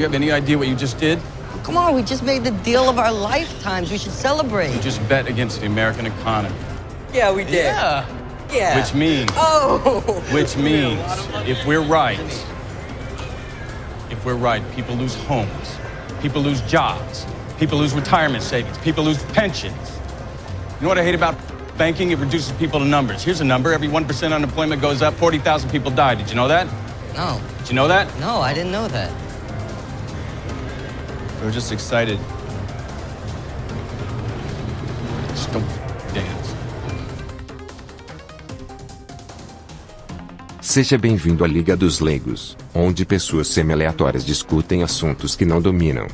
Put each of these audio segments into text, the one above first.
You have any idea what you just did? Come on, we just made the deal of our lifetimes. We should celebrate. You just bet against the American economy. Yeah, we did. Yeah. Yeah. Which means, Oh. which means, if we're right, if we're right, people lose homes, people lose jobs, people lose retirement savings, people lose pensions. You know what I hate about banking? It reduces people to numbers. Here's a number: every one percent unemployment goes up, forty thousand people die. Did you know that? No. Did you know that? No, I didn't know that. We're just excited. Just don't dance. Seja bem-vindo à Liga dos Leigos, onde pessoas semi-aleatórias discutem assuntos que não dominam.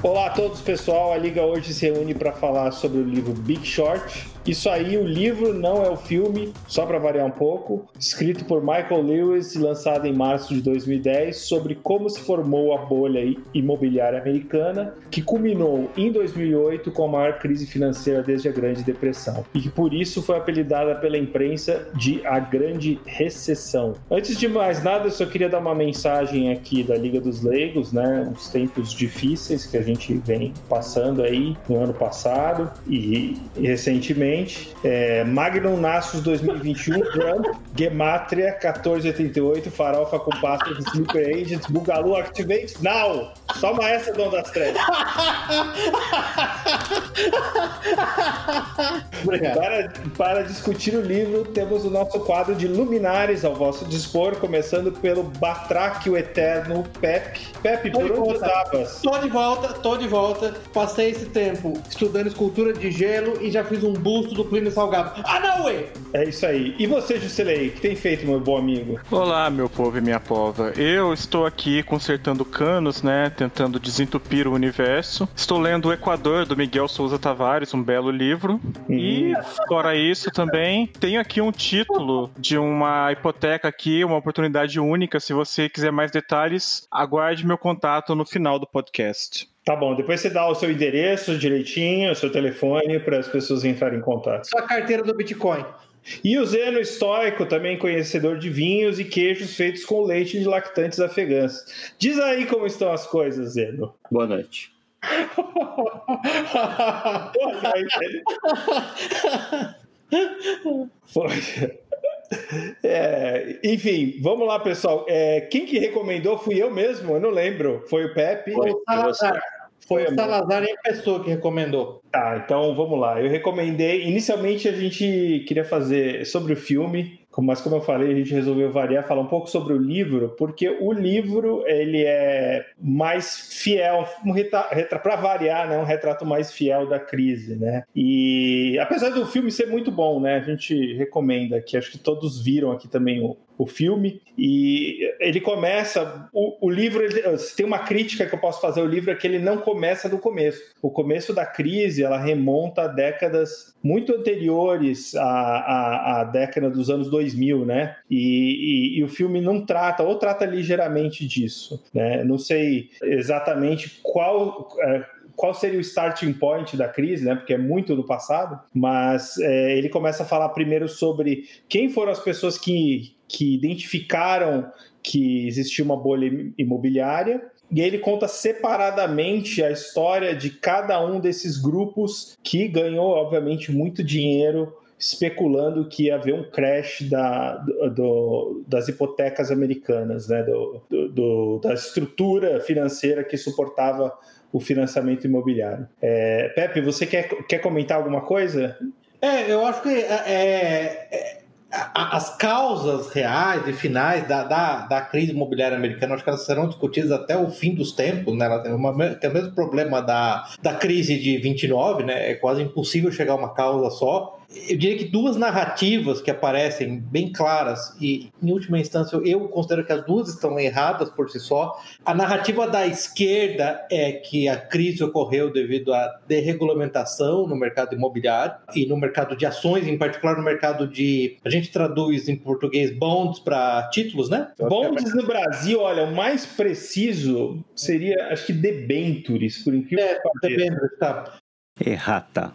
Olá a todos, pessoal. A Liga hoje se reúne para falar sobre o livro Big Short. Isso aí, o livro não é o filme, só para variar um pouco, escrito por Michael Lewis e lançado em março de 2010, sobre como se formou a bolha imobiliária americana, que culminou em 2008 com a maior crise financeira desde a Grande Depressão, e que por isso foi apelidada pela imprensa de a Grande Recessão. Antes de mais nada, eu só queria dar uma mensagem aqui da Liga dos Leigos, né? Uns tempos difíceis que a gente vem passando aí no ano passado e recentemente. É, Magnum Nassus 2021, Trump, Gematria 1488, Farofa com Pastas, Sleeper Agents, Bugalu Activate Now! Toma essa, Dom das Trevas. Para, para discutir o livro, temos o nosso quadro de luminares ao vosso dispor, começando pelo Batráquio Eterno Pepe. Pepe, Tô por de onde volta. estavas? Tô de volta, tô de volta. Passei esse tempo estudando escultura de gelo e já fiz um do Plínio Salgado. Ah, não, ué! É isso aí. E você, Juscelei, o que tem feito, meu bom amigo? Olá, meu povo e minha pova. Eu estou aqui consertando canos, né? Tentando desentupir o universo. Estou lendo O Equador, do Miguel Souza Tavares, um belo livro. E, fora isso, também tenho aqui um título de uma hipoteca aqui, uma oportunidade única. Se você quiser mais detalhes, aguarde meu contato no final do podcast. Tá bom, depois você dá o seu endereço direitinho, o seu telefone, para as pessoas entrarem em contato. Sua carteira do Bitcoin. E o Zeno Estoico, também conhecedor de vinhos e queijos feitos com leite de lactantes afegãs. Diz aí como estão as coisas, Zeno. Boa noite. Boa noite. Poxa. É, enfim, vamos lá, pessoal. É, quem que recomendou fui eu mesmo, eu não lembro. Foi o Pepe. Foi o Salazar. Foi o Salazar e a pessoa que recomendou. Tá, então vamos lá. Eu recomendei. Inicialmente a gente queria fazer sobre o filme, mas como eu falei, a gente resolveu variar, falar um pouco sobre o livro, porque o livro ele é mais fiel, um retrato para variar, né, um retrato mais fiel da crise, né? E apesar do filme ser muito bom, né, a gente recomenda que acho que todos viram aqui também o, o filme e ele começa o, o livro ele, se tem uma crítica que eu posso fazer ao livro é que ele não começa do começo. O começo da crise ela remonta a décadas muito anteriores à, à, à década dos anos 2000 né? E, e, e, o filme não trata ou trata ligeiramente disso né? Não sei exatamente qual é, qual seria o starting point da crise, né? Porque é muito do passado, mas é, ele começa a falar primeiro sobre quem foram as pessoas que, que identificaram que existia uma bolha imobiliária. E ele conta separadamente a história de cada um desses grupos que ganhou, obviamente, muito dinheiro especulando que ia haver um crash da, do, das hipotecas americanas, né? Do, do, da estrutura financeira que suportava o financiamento imobiliário. É, Pepe, você quer, quer comentar alguma coisa? É, eu acho que é, é, as causas reais e finais da, da, da, crise imobiliária americana, acho que elas serão discutidas até o fim dos tempos, né? Ela tem, uma, tem o mesmo problema da, da crise de 29, né? É quase impossível chegar a uma causa só. Eu diria que duas narrativas que aparecem bem claras, e em última instância eu considero que as duas estão erradas por si só. A narrativa da esquerda é que a crise ocorreu devido à desregulamentação no mercado imobiliário e no mercado de ações, em particular no mercado de. A gente traduz em português bonds para títulos, né? Bonds no Brasil, olha, o mais preciso seria, acho que debentures, por incrível é, que pareça. Debentures, tá. Errata.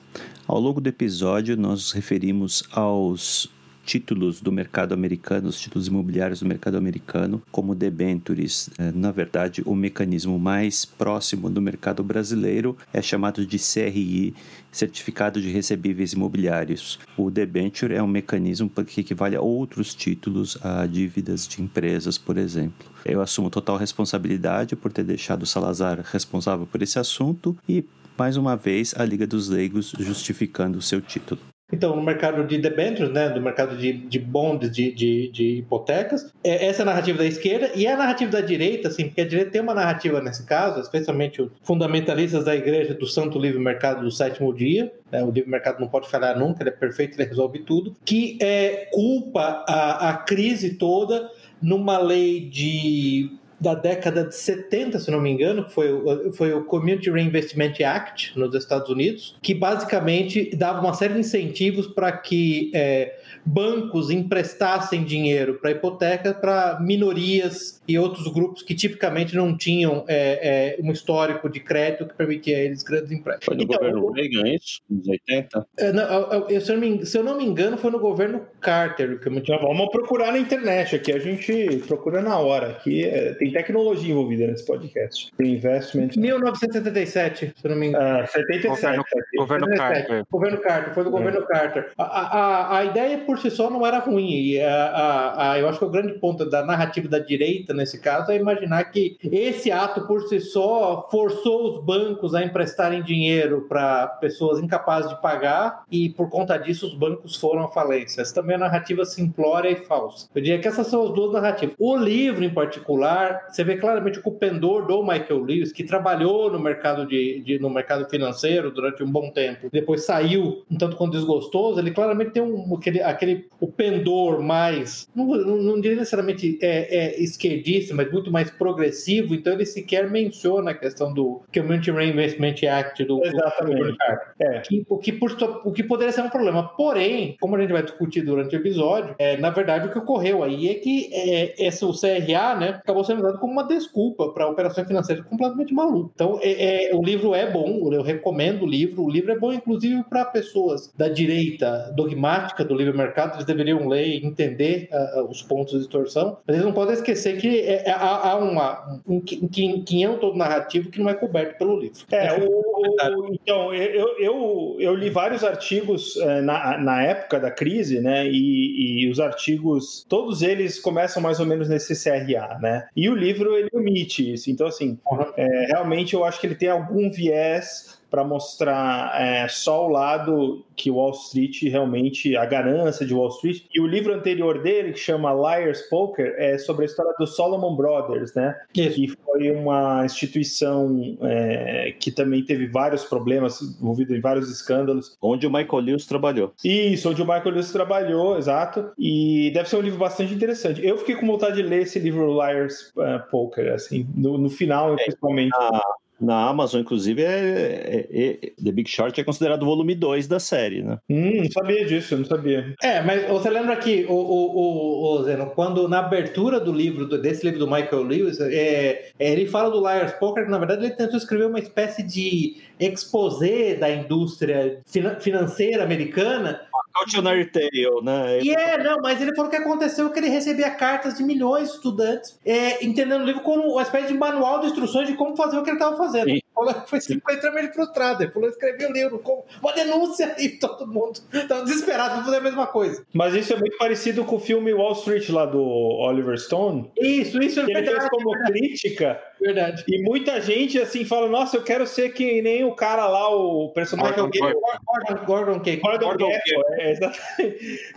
Ao longo do episódio, nós nos referimos aos títulos do mercado americano, os títulos imobiliários do mercado americano, como debentures. É, na verdade, o mecanismo mais próximo do mercado brasileiro é chamado de CRI, Certificado de Recebíveis Imobiliários. O debenture é um mecanismo que equivale a outros títulos, a dívidas de empresas, por exemplo. Eu assumo total responsabilidade por ter deixado o Salazar responsável por esse assunto e mais uma vez a Liga dos Leigos justificando o seu título. Então, no mercado de debêntures, né, do mercado de, de bonds, de, de, de hipotecas, é essa é a narrativa da esquerda e é a narrativa da direita, assim, porque a direita tem uma narrativa nesse caso, especialmente os fundamentalistas da igreja do Santo Livre Mercado do Sétimo Dia, né, o livre mercado não pode falhar nunca, ele é perfeito, ele resolve tudo, que é, culpa a, a crise toda numa lei de da década de 70, se não me engano, que foi, foi o Community Reinvestment Act nos Estados Unidos, que basicamente dava uma série de incentivos para que é, bancos emprestassem dinheiro para hipoteca para minorias e outros grupos que tipicamente não tinham é, é, um histórico de crédito que permitia a eles grandes empréstimos. Foi no então, governo Reagan, é isso? Nos 80? É, não, eu, se, eu me, se, eu não me engano, foi no governo Carter. Que eu me... vamos procurar na internet aqui, a gente procura na hora. Aqui é, tem tecnologia envolvida nesse podcast. Tem investment. 1977, se eu não me engano. Ah, 77. Governo, governo Carter. Governo Carter, foi do governo é. Carter. A, a, a ideia por si só não era ruim. E a, a, a, eu acho que o grande ponto da narrativa da direita nesse caso é imaginar que esse ato por si só forçou os bancos a emprestarem dinheiro para pessoas incapazes de pagar e por conta disso os bancos foram à falência. Essa também é uma narrativa simplória e falsa. Eu diria que essas são as duas narrativas. O livro, em particular, você vê claramente o pendor do Michael Lewis, que trabalhou no mercado, de, de, no mercado financeiro durante um bom tempo, depois saiu um tanto quanto desgostoso, ele claramente tem um, aquele, aquele o pendor mais, não, não, não diria necessariamente é, é esquerdista, mas muito mais progressivo, então ele sequer menciona a questão do Community Reinvestment Act do Exatamente. Do é. que, o, que por, o que poderia ser um problema. Porém, como a gente vai discutir durante o episódio, é, na verdade o que ocorreu aí é que é, esse, o CRA né, acabou sendo usado como uma desculpa para operações financeiras completamente malucas. Então, é, é, o livro é bom, eu recomendo o livro. O livro é bom, inclusive, para pessoas da direita dogmática do livre mercado, eles deveriam ler e entender uh, os pontos de distorção. Mas eles não podem esquecer que é, é, há, há uma, um, um quinhão todo narrativo que não é coberto pelo livro. É, o, o, então, eu, eu, eu li vários artigos uh, na, na época da crise, né? E, e os artigos, todos eles começam mais ou menos nesse CRA, né? E o livro, ele omite isso. Então, assim, uhum. é, realmente eu acho que ele tem algum viés para mostrar é, só o lado que Wall Street realmente, a ganância de Wall Street. E o livro anterior dele, que chama Liar's Poker, é sobre a história dos Solomon Brothers, né? Isso. Que foi uma instituição é, que também teve vários problemas, envolvido em vários escândalos. Onde o Michael Lewis trabalhou. Isso, onde o Michael Lewis trabalhou, exato. E deve ser um livro bastante interessante. Eu fiquei com vontade de ler esse livro Liar's uh, Poker, assim, no, no final, é, principalmente. Ah na Amazon, inclusive, é, é, é, The Big Short é considerado o volume 2 da série, né? Hum, não sabia disso, não sabia. É, mas você lembra que, o, o, o, o Zeno, quando na abertura do livro, desse livro do Michael Lewis, é, é, ele fala do Liar's Poker, que na verdade ele tentou escrever uma espécie de exposé da indústria financeira americana Cautionary Tale, né? E é, não, mas ele falou que aconteceu que ele recebia cartas de milhões de estudantes, é, entendendo o livro como uma espécie de manual de instruções de como fazer o que ele estava fazendo. Sim. Foi, foi extremamente frustrado. Ele falou: escrevi o livro, como uma denúncia, e todo mundo estava desesperado para fazer a mesma coisa. Mas isso é muito parecido com o filme Wall Street lá do Oliver Stone. Isso, isso que ele fez como crítica. Verdade. E muita gente assim fala: Nossa, eu quero ser que nem o cara lá, o personagem Gordon, Gordon, Gordon, Gordon, Gordon, Gordon é,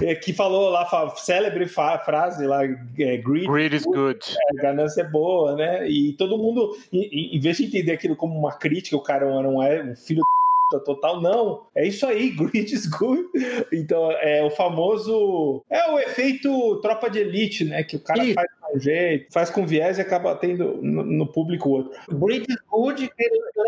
é, que falou lá, célebre frase lá: é, Greed, Greed is good. É, ganância é boa, né? E todo mundo, em, em vez de entender aquilo como uma crítica, o cara não é um filho total, não. É isso aí, greed is good. Então, é o famoso. É o efeito tropa de elite, né? Que o cara isso. faz um jeito, faz com viés e acaba tendo no, no público outro. British Good,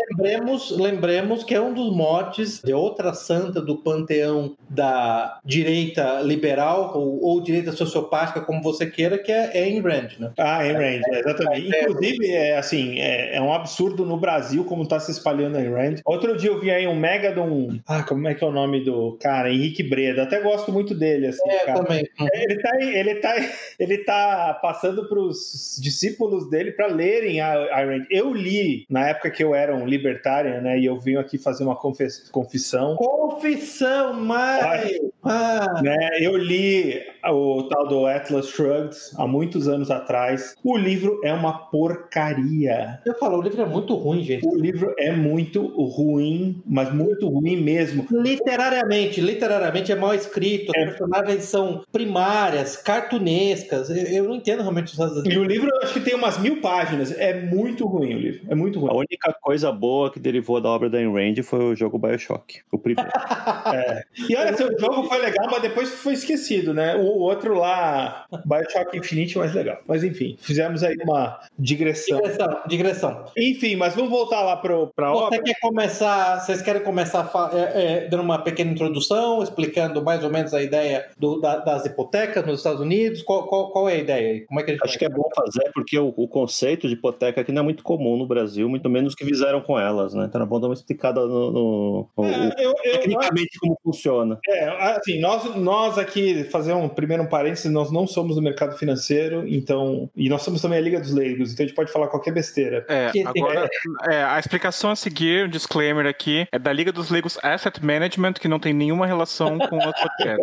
lembremos, lembremos que é um dos motes de outra santa do panteão da direita liberal ou, ou direita sociopática, como você queira, que é Ayn Rand, né? Ah, Ayn Rand, é, exatamente. Inclusive, é assim, é, é, um absurdo no Brasil como está se espalhando a Ayn Rand. Outro dia eu vi aí um mega de um... Ah, como é que é o nome do cara? Henrique Breda. Até gosto muito dele, assim, é, cara. também. Ele tá, ele tá, ele tá passando para os discípulos dele para lerem a Rand. Eu li na época que eu era um libertário, né? E eu vim aqui fazer uma confissão. Confissão, mas... Ah. Né, eu li o tal do Atlas Shrugged há muitos anos atrás. O livro é uma porcaria. Eu falo, o livro é muito ruim, gente. O livro é muito ruim, mas muito ruim mesmo. Literariamente, literariamente é mal escrito. É. personagens são primárias, cartunescas. Eu, eu não entendo realmente essas E o livro, eu acho que tem umas mil páginas. É muito ruim o livro. É muito ruim. A única coisa boa que derivou da obra da Ayn Rand foi o jogo Bioshock. O primeiro. é. E olha, seu jogo foi legal, mas depois foi esquecido, né? O outro lá, Bioshock Infinite, mais legal. Mas enfim, fizemos aí uma digressão. Digressão, digressão. Enfim, mas vamos voltar lá pro, pra Você obra. quer começar, vocês querem começar é, é, dando uma pequena introdução, explicando mais ou menos a ideia do, da, das hipotecas nos Estados Unidos? Qual, qual, qual, é a ideia aí? Como é que a gente Acho que é bom fazer, porque o, o, conceito de hipoteca aqui não é muito comum no Brasil, muito menos que fizeram com elas, né? Então é bom dar uma explicada no, no, no é, eu, eu, tecnicamente eu, como funciona. É, assim, nós, nós aqui, fazer um primeiro um parênteses, nós não somos do mercado financeiro, então. E nós somos também a Liga dos Leigos, então a gente pode falar qualquer besteira. É, agora, é, a explicação a seguir, o disclaimer aqui, é da Liga dos Leigos Asset Management, que não tem nenhuma relação com o podcast.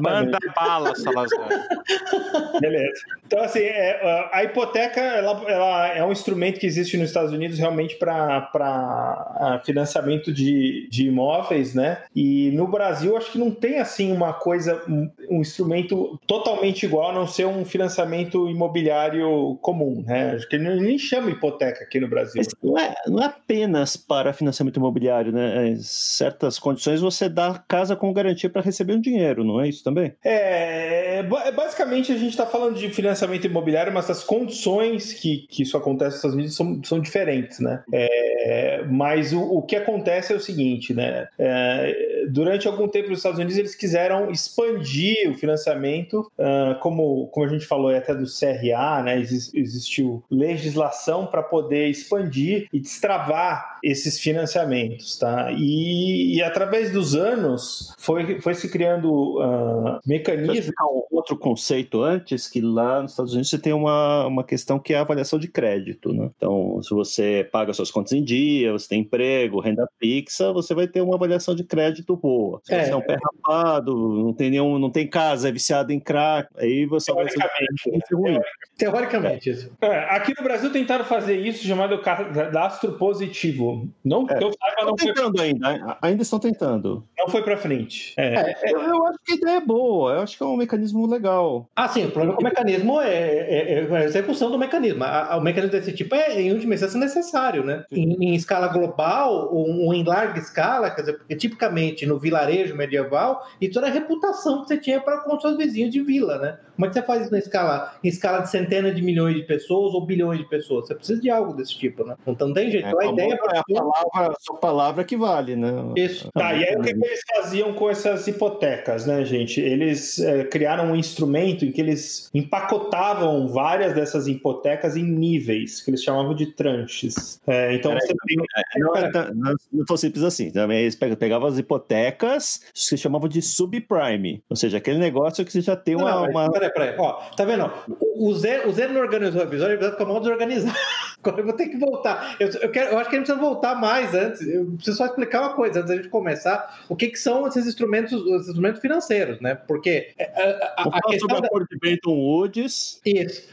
Manda bala, Salazar. Beleza. Então, assim, é, a hipoteca ela, ela, é um instrumento que existe nos Estados Unidos realmente para financiamento de, de imóveis, né? E no Brasil, acho que não tem assim uma coisa, um, um instrumento totalmente igual, a não ser um financiamento imobiliário comum, né? Acho que ele nem chama hipoteca aqui no Brasil. Não é, não é apenas para financiamento imobiliário, né? Em certas condições você dá casa com garantia para receber um dinheiro, não é isso também? É, é basicamente a gente está falando de financiamento imobiliário, mas as condições que, que isso acontece nos Estados Unidos são, são diferentes, né? É, mas o, o que acontece é o seguinte, né? É, durante algum tempo nos Estados Unidos eles quiseram expandir o financiamento, uh, como, como a gente falou até do CRA, né? existiu legislação para poder expandir e destravar esses financiamentos, tá? E, e através dos anos foi, foi se criando uh, mecanismos. Um outro conceito antes, que lá nos Estados Unidos você tem uma, uma questão que é a avaliação de crédito, né? Então, se você paga suas contas em dia, você tem emprego, renda fixa, você vai ter uma avaliação de crédito boa. Se é. você é um pé rapado, não tem nenhum, não tem casa, é viciado em crack, aí você vai ser ruim. Teoricamente, isso. É, aqui no Brasil tentaram fazer isso chamado cadastro positivo. Não é, eu saiba, não tentando foi... ainda, ainda estão tentando. Não foi para frente. É. é. é, eu, eu, acho que a ideia é boa, eu acho que é um mecanismo legal. Ah, sim, o problema com o mecanismo é, é, é a execução do mecanismo. o mecanismo desse tipo é, em última instância, necessário, né? Em, em, escala global ou, ou, em larga escala, quer dizer, porque tipicamente no vilarejo medieval, isso era a reputação que você tinha para com seus vizinhos de vila, né? Como é que você faz isso na escala, em escala de centenas de milhões de pessoas ou bilhões de pessoas? Você precisa de algo desse tipo, né? Então não tem jeito. É, a ideia é a palavra, a sua palavra que vale, né? Isso. Tá, e aí o que, que eles faziam com essas hipotecas, né, gente? Eles é, criaram um instrumento em que eles empacotavam várias dessas hipotecas em níveis, que eles chamavam de tranches. É, então você tem... É, não, é, não, não tão simples assim. Também eles pegavam as hipotecas, se chamavam de subprime, ou seja, aquele negócio que você já tem uma. Não, uma... Peraí, peraí, ó, tá vendo? O Zé, o Zé não organizou o episódio, ele vai ficar mal desorganizado. Agora eu vou ter que voltar. Eu, eu, quero, eu acho que a gente precisa voltar mais antes. Eu preciso só explicar uma coisa antes da gente começar. O que, que são esses instrumentos, os instrumentos financeiros, né? Porque a, a, a questão da... de Benton Woods. Isso.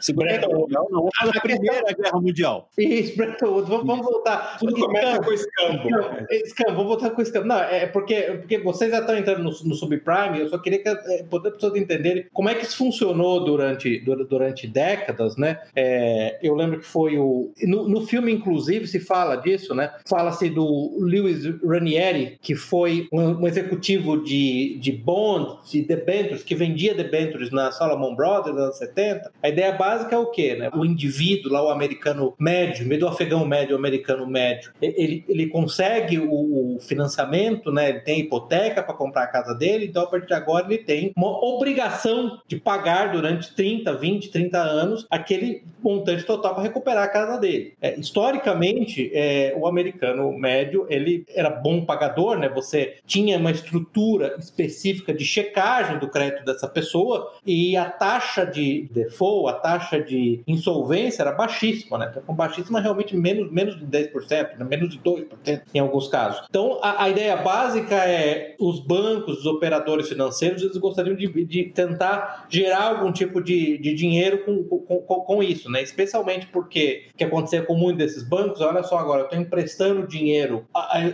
Segunda Guerra Mundial, não. A Primeira Guerra Mundial. Isso, Bretton Woods. Vamos, vamos voltar. Tudo começa com escambo. Escambo, vamos voltar com escambo. Não, é porque, porque vocês já estão entrando no, no subprime, eu só queria que é, poder pessoas entenderem como é que isso funcionou durante, durante décadas, né? É, eu lembro que foi o. No, no filme, inclusive, se fala disso, né? Fala-se do Lewis Ranieri, que foi um, um executivo de, de bond, de debentures, que vendia debentures na Solomon Brothers nos anos 70. A ideia básica é o quê, né? O indivíduo lá, o americano médio, meio do afegão médio, o americano médio, ele, ele consegue o, o financiamento, né? Ele tem hipoteca para comprar a casa dele, então a partir de agora ele tem uma obrigação de pagar durante 30, 20, 30 anos aquele montante total para recuperar a casa dele. É, historicamente, é, o americano médio ele era bom pagador, né? Você tinha uma estrutura específica de checagem do crédito dessa pessoa e a taxa de default, a taxa de insolvência era baixíssima, né? Então, baixíssima realmente menos, menos de 10%, né? menos de 2% em alguns casos. Então, a, a, ideia básica é os bancos, os operadores financeiros, eles gostariam de, de tentar gerar algum tipo de, de dinheiro com, com, com, isso, né? Especialmente porque o que acontecia com muitos desses bancos, olha só agora, eu estou emprestando dinheiro,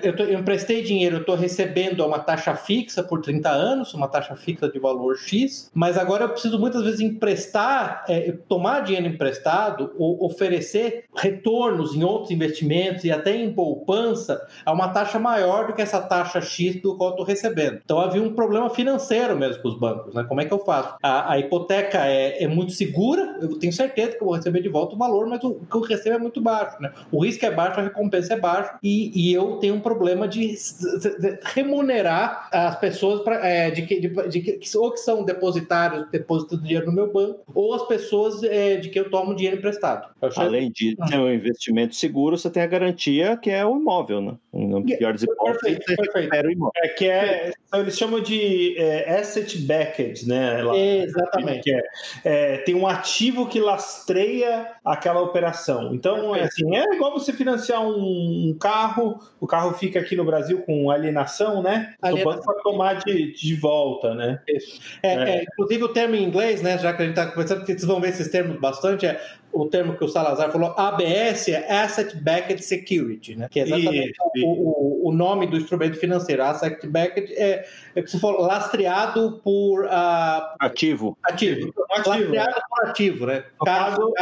eu, tô, eu emprestei dinheiro, eu estou recebendo uma taxa fixa por 30 anos, uma taxa fixa de valor X, mas agora eu preciso muitas vezes emprestar, é, tomar dinheiro emprestado ou oferecer retornos em outros investimentos e até em poupança a uma taxa maior do que essa taxa X do qual eu estou recebendo. Então havia um problema financeiro mesmo com os bancos, né? Como é que eu faço? A, a hipoteca é, é, muito segura, eu tenho certeza que eu vou receber de volta o valor, mas o, o que eu recebo é muito baixo, né? O risco é baixo, a recompensa é baixa e, e eu tenho um problema de, de remunerar as pessoas pra, é, de, que, de, de, que ou que são depositários, depositando dinheiro no meu banco, ou as pessoas é, de que eu tomo dinheiro emprestado. Além de ter um investimento seguro, você tem a garantia que é o imóvel, né? No pior das hipóteses, perfeito, perfeito. o imóvel. É que é, eles chamam de é, asset backed, né? Lá, Exatamente. Que é, é, tem um ativo que lastreia aquela operação. Então, é assim, é igual você financiar um, um, carro, o carro fica aqui no Brasil com alienação, né? Alienação. O banco vai tomar de, de volta, né? Isso. É, é. inclusive o termo em inglês, né? Já que a gente está conversando, porque vocês vão ver esses termos bastante, é o termo que o Salazar falou, ABS é Asset Backed Security, né? que é exatamente isso, o, o, nome do instrumento financeiro. Asset Backed é, é que você falou, lastreado por... Uh, ativo. Ativo. ativo. Lastreado por ativo, né? Caso,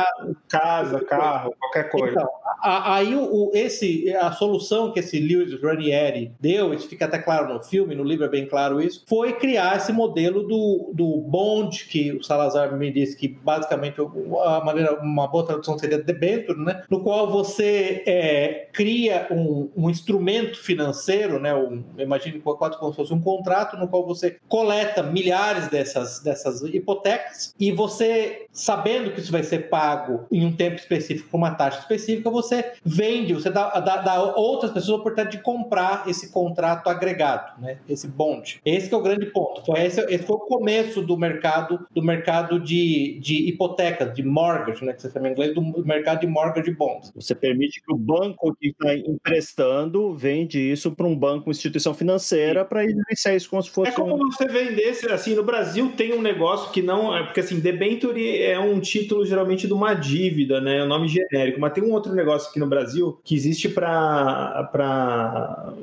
casa, carro, qualquer coisa. Então, aí o, esse, a solução que esse Lewis Ranieri deu, isso fica até claro no filme, no livro é bem claro isso, foi criar esse modelo do, do bond, que o Salazar me disse que basicamente a maneira, uma uma boa tradução seria debenture, né? no qual você é, cria um, um, instrumento financeiro, né? Um, imagine quase como se fosse um contrato no qual você coleta milhares dessas, dessas hipotecas e você, sabendo que isso vai ser pago em um tempo específico com uma taxa específica, você vende, você dá, dá, dá outras pessoas a oportunidade de comprar esse contrato agregado, né? esse bond. Esse é o grande ponto. Foi esse, esse foi o começo do mercado do mercado de, de hipotecas, de mortgage, né? que você em inglês, do mercado de mortgage bonds. Você permite que o banco que está emprestando vende isso para um banco, instituição financeira, para iniciar isso como se fosse. É como um... você vendesse, assim, no Brasil tem um negócio que não. É porque assim, debenture é um título geralmente de uma dívida, né? É um nome genérico, mas tem um outro negócio aqui no Brasil que existe para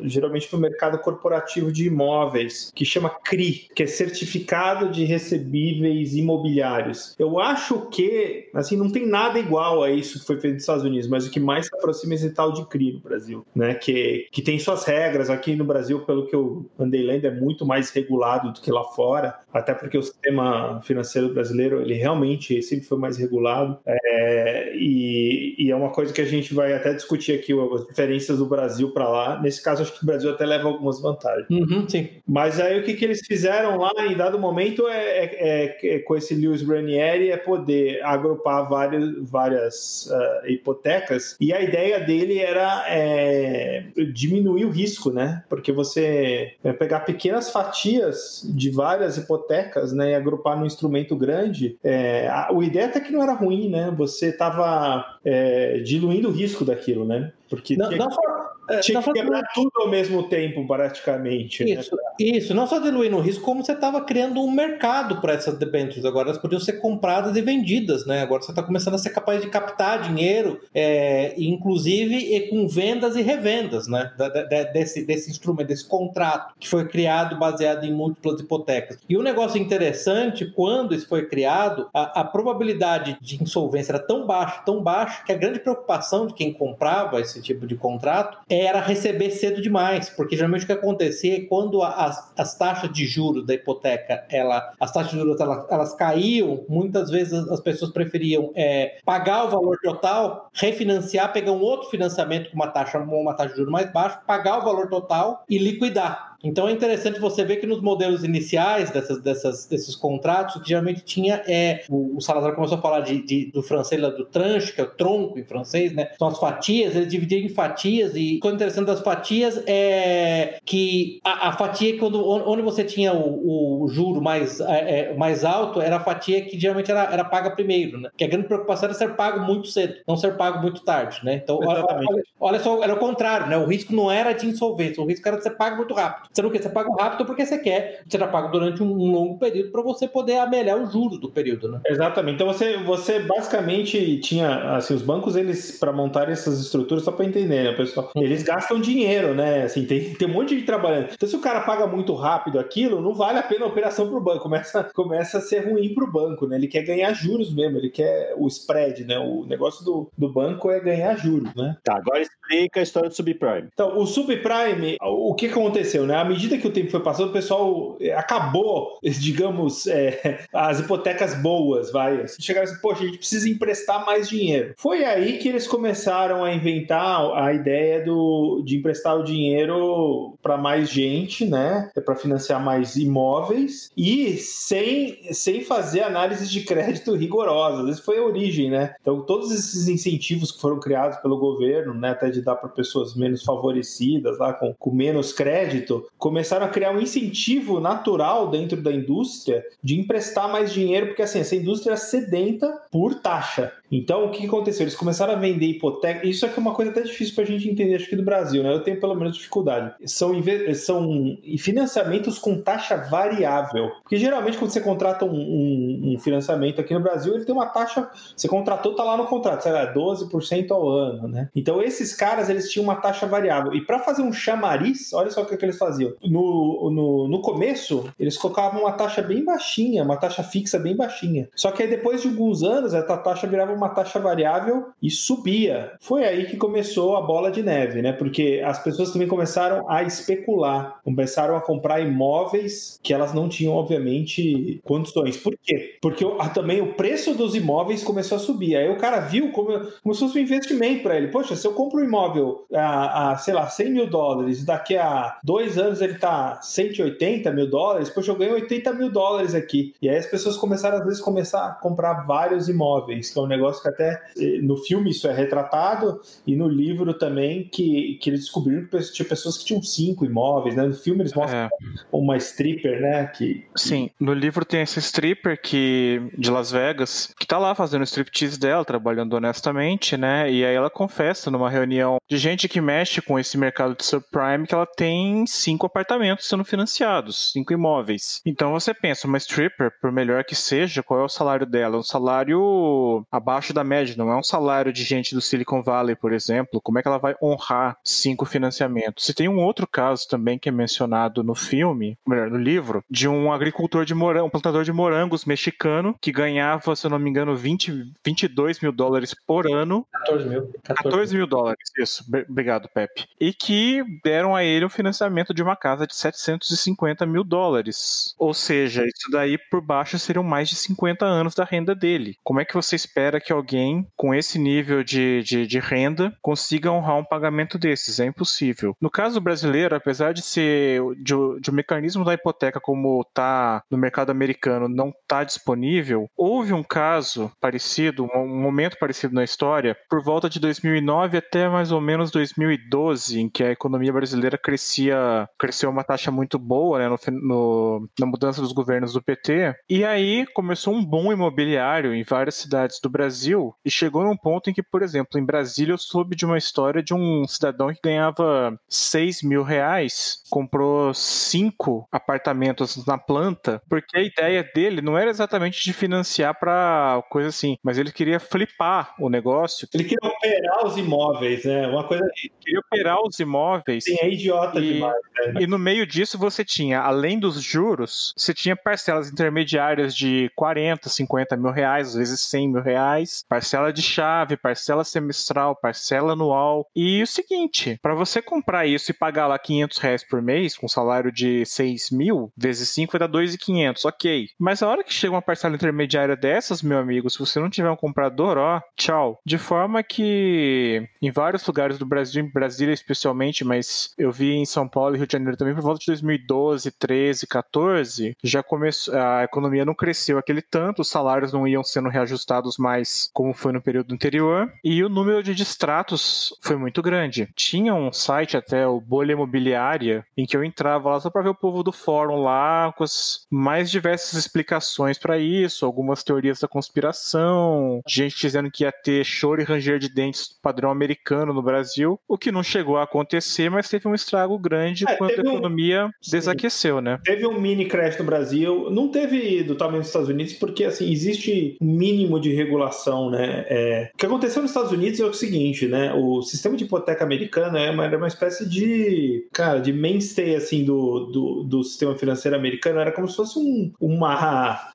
geralmente para o mercado corporativo de imóveis, que chama CRI, que é Certificado de Recebíveis Imobiliários. Eu acho que assim não tem nada nada igual a isso que foi feito nos Estados Unidos, mas o que mais se aproxima é esse tal de CRI no Brasil, né? Que, que tem suas regras. Aqui no Brasil, pelo que eu andei lendo, é muito mais regulado do que lá fora, até porque o sistema financeiro brasileiro, ele realmente sempre foi mais regulado. É, e, e, é uma coisa que a gente vai até discutir aqui, as diferenças do Brasil para lá. Nesse caso, acho que o Brasil até leva algumas vantagens. Uhum, sim. Mas aí o que, que eles fizeram lá, em dado momento, é, é, é com esse Lewis Ranieri, é poder agrupar vários várias uh, hipotecas e a ideia dele era é, diminuir o risco, né? Porque você vai pegar pequenas fatias de várias hipotecas, né, e agrupar num instrumento grande. É, a, a ideia até que não era ruim, né? Você estava é, diluindo o risco daquilo, né? Porque não, tinha, não que, tinha que quebrar tudo ao mesmo tempo, praticamente. Né? Isso. Isso, não só diluindo o risco, como você estava criando um mercado para essas debêntures. Agora elas podiam ser compradas e vendidas, né? Agora você está começando a ser capaz de captar dinheiro, é, inclusive e com vendas e revendas, né? Da, da, desse, desse instrumento, desse contrato que foi criado baseado em múltiplas hipotecas. E um negócio interessante, quando isso foi criado, a, a probabilidade de insolvência era tão baixa, tão baixa, que a grande preocupação de quem comprava esse tipo de contrato era receber cedo demais, porque geralmente o que acontecia é quando as, as taxas de juros da hipoteca, ela, as taxas de juros elas, elas caíam, muitas vezes as pessoas preferiam é, pagar o valor total, refinanciar, pegar um outro financiamento com uma taxa, uma taxa de juros mais baixa, pagar o valor total e liquidar. Então é interessante você ver que nos modelos iniciais dessas, dessas, desses contratos, que geralmente tinha é o, o Salazar começou a falar de, de, do francês, do tranche, que é o tronco em francês, né? São as fatias, ele dividia em fatias e o interessante das fatias é que a, a fatia quando onde você tinha o, o juro mais, é, é, mais alto era a fatia que geralmente era, era paga primeiro, né? Que a grande preocupação era ser pago muito cedo, não ser pago muito tarde, né? Então olha, olha, olha só, era o contrário, né? O risco não era de insolvência, o risco era de ser pago muito rápido. Você não quer, você paga rápido porque você quer, você já paga durante um longo período para você poder amelhar o juro do período, né? Exatamente. Então você, você basicamente tinha, assim, os bancos, eles, para montar essas estruturas, só para entender, né, pessoal? Eles gastam dinheiro, né? Assim, tem, tem um monte de gente trabalhando. Então se o cara paga muito rápido aquilo, não vale a pena a operação para o banco. Começa, começa a ser ruim para o banco, né? Ele quer ganhar juros mesmo, ele quer o spread, né? O negócio do, do banco é ganhar juros, né? Tá, agora explica a história do subprime. Então, o subprime, o que aconteceu, né? À medida que o tempo foi passando, o pessoal eh, acabou, digamos, é, as hipotecas boas, vai. Chegaram assim, poxa, a gente precisa emprestar mais dinheiro. Foi aí que eles começaram a inventar a ideia do, de emprestar o dinheiro para mais gente, né? Para financiar mais imóveis e sem, sem fazer análise de crédito rigorosa. Essa foi a origem, né? Então, todos esses incentivos que foram criados pelo governo, né, até de dar para pessoas menos favorecidas, lá com, com menos crédito, começaram a criar um incentivo natural dentro da indústria de emprestar mais dinheiro, porque assim, essa indústria é sedenta por taxa. Então, o que aconteceu? Eles começaram a vender hipoteca. Isso que é uma coisa até difícil para a gente entender, acho que do Brasil, né? Eu tenho pelo menos dificuldade. São, são financiamentos com taxa variável. Porque geralmente, quando você contrata um, um, um, financiamento aqui no Brasil, ele tem uma taxa. Você contratou, tá lá no contrato, sei lá, 12% ao ano, né? Então, esses caras, eles tinham uma taxa variável. E para fazer um chamariz, olha só o que, que eles faziam. No, no, no começo, eles colocavam uma taxa bem baixinha, uma taxa fixa bem baixinha. Só que aí, depois de alguns anos, essa taxa virava uma taxa variável e subia. Foi aí que começou a bola de neve, né? Porque as pessoas também começaram a especular, começaram a comprar imóveis que elas não tinham, obviamente, condições. Por quê? Porque também o preço dos imóveis começou a subir. Aí o cara viu como, como se fosse um investimento para ele. Poxa, se eu compro um imóvel a, a, sei lá, 100 mil dólares, daqui a dois anos ele tá 180 mil dólares, poxa, eu ganho 80 mil dólares aqui. E aí as pessoas começaram, às vezes, começar a comprar vários imóveis, que é um negócio negócio que até no filme isso é retratado e no livro também que, que eles descobriram que tinha pessoas que tinham cinco imóveis, né? No filme eles mostram é. uma stripper, né? Que, Sim, no livro tem essa stripper que de Las Vegas que tá lá fazendo o striptease dela, trabalhando honestamente, né? E aí ela confessa numa reunião de gente que mexe com esse mercado de subprime que ela tem cinco apartamentos sendo financiados, cinco imóveis. Então você pensa, uma stripper, por melhor que seja, qual é o salário dela? Um salário abaixo abaixo da média, não é um salário de gente do Silicon Valley, por exemplo. Como é que ela vai honrar cinco financiamentos? Se tem um outro caso também que é mencionado no filme, melhor, no livro, de um agricultor de morango, um plantador de morangos mexicano que ganhava, se eu não me engano, 20, 22 mil dólares por ano. 14 mil. 14, 14 mil dólares, isso. Obrigado, Pepe. E que deram a ele um financiamento de uma casa de 750 mil dólares. Ou seja, isso daí por baixo seriam mais de 50 anos da renda dele. Como é que você espera que que alguém com esse nível de, de, de, renda consiga honrar um pagamento desses. É impossível. No caso brasileiro, apesar de ser de, de o mecanismo da hipoteca como está no mercado americano não está disponível, houve um caso parecido, um momento parecido na história, por volta de 2009 até mais ou menos 2012, em que a economia brasileira crescia, cresceu uma taxa muito boa né, no, no, na mudança dos governos do PT. E aí começou um boom imobiliário em várias cidades do Brasil Brasil e chegou num ponto em que, por exemplo, em Brasília eu soube de uma história de um cidadão que ganhava 6 mil reais, comprou cinco apartamentos na planta, porque a ideia dele não era exatamente de financiar para coisa assim, mas ele queria flipar o negócio. Ele queria operar os imóveis, né? Uma coisa. Queria operar os imóveis. Sim, é idiota E- demais. Né? E no meio disso você tinha, além dos juros, você tinha parcelas intermediárias de 40, 50 mil reais, às vezes 100 mil reais, parcela de chave, parcela semestral, parcela anual. E o seguinte, para você comprar isso e pagar lá 500 reais por mês, com salário de 6 mil, vezes 5 vai dar 2.500, ok. Mas a hora que chega uma parcela intermediária dessas, meu amigo, se você não tiver um comprador, ó, tchau. De forma que em vários lugares do Brasil, em Brasília especialmente, mas eu vi em São Paulo e Rio de Janeiro também por volta de 2012, 13, 14, já começou, a economia não cresceu aquele tanto, os salários não iam sendo reajustados mais como foi no período anterior, e o número de distratos foi muito grande. Tinha um site até, o Bolha Imobiliária, em que eu entrava lá só para ver o povo do fórum lá, com as mais diversas explicações para isso, algumas teorias da conspiração, gente dizendo que ia ter choro e ranger de dentes padrão americano no Brasil, o que não chegou a acontecer, mas teve um estrago grande É, quando a um- economia Sim. desaqueceu, né? Teve um mini crash no Brasil, não teve do tamanho dos Estados Unidos, porque assim, existe um mínimo de regulação, né? É, o que aconteceu nos Estados Unidos é o seguinte, né? O sistema de hipoteca americano é uma, era uma espécie de, cara, de mainstay assim do, do, do sistema financeiro americano, era como se fosse um, uma.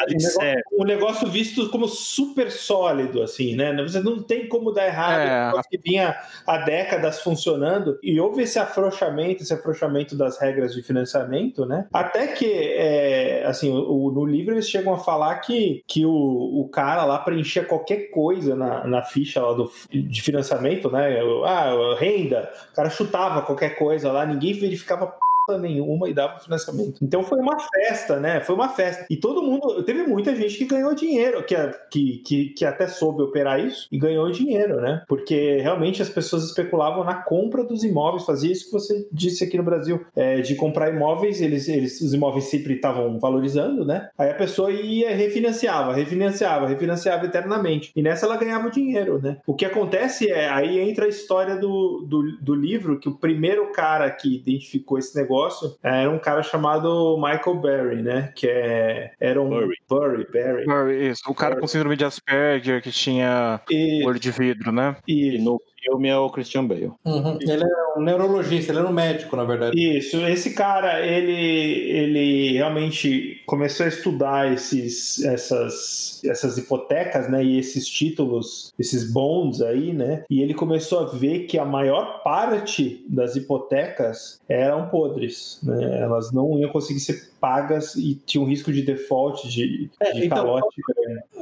Alicerce. negócio, um negócio visto como super sólido, assim, né? Você não tem como dar errado. É. Que vinha há décadas funcionando e houve esse afrouxamento, esse afrouxamento das regras de financiamento, né? Até que, é, assim, o- no livro eles chegam a falar que, que o, o cara lá preenchia qualquer coisa na, na ficha lá do, de financiamento, né? Ah, renda, o cara chutava qualquer coisa lá, ninguém verificava nenhuma e dava financiamento. Então foi uma festa, né? Foi uma festa. E todo mundo, teve muita gente que ganhou dinheiro, que, que, que, que até soube operar isso e ganhou dinheiro, né? Porque realmente as pessoas especulavam na compra dos imóveis, fazia isso que você disse aqui no Brasil, é, de comprar imóveis, eles, eles, os imóveis sempre estavam valorizando, né? Aí a pessoa ia refinanciava, refinanciava, refinanciava eternamente. E nessa ela ganhava dinheiro, né? O que acontece é, aí entra a história do, do, do livro, que o primeiro cara que identificou esse negócio era um cara chamado Michael Berry, né? Que é, era um... Burry. Burry, Berry. Isso, o cara com síndrome de Asperger que tinha E, olho de vidro, né? e E no filme é o Christian Bale. Uhum. Ele é um neurologista, ele era um médico, na verdade. Isso, esse cara, ele, ele realmente começou a estudar esses, essas, essas hipotecas, né, e esses títulos, esses bonds aí, né, e ele começou a ver que a maior parte das hipotecas eram podres, né, elas não iam conseguir ser pagas e tinha um risco de default, de, É, de então, calote.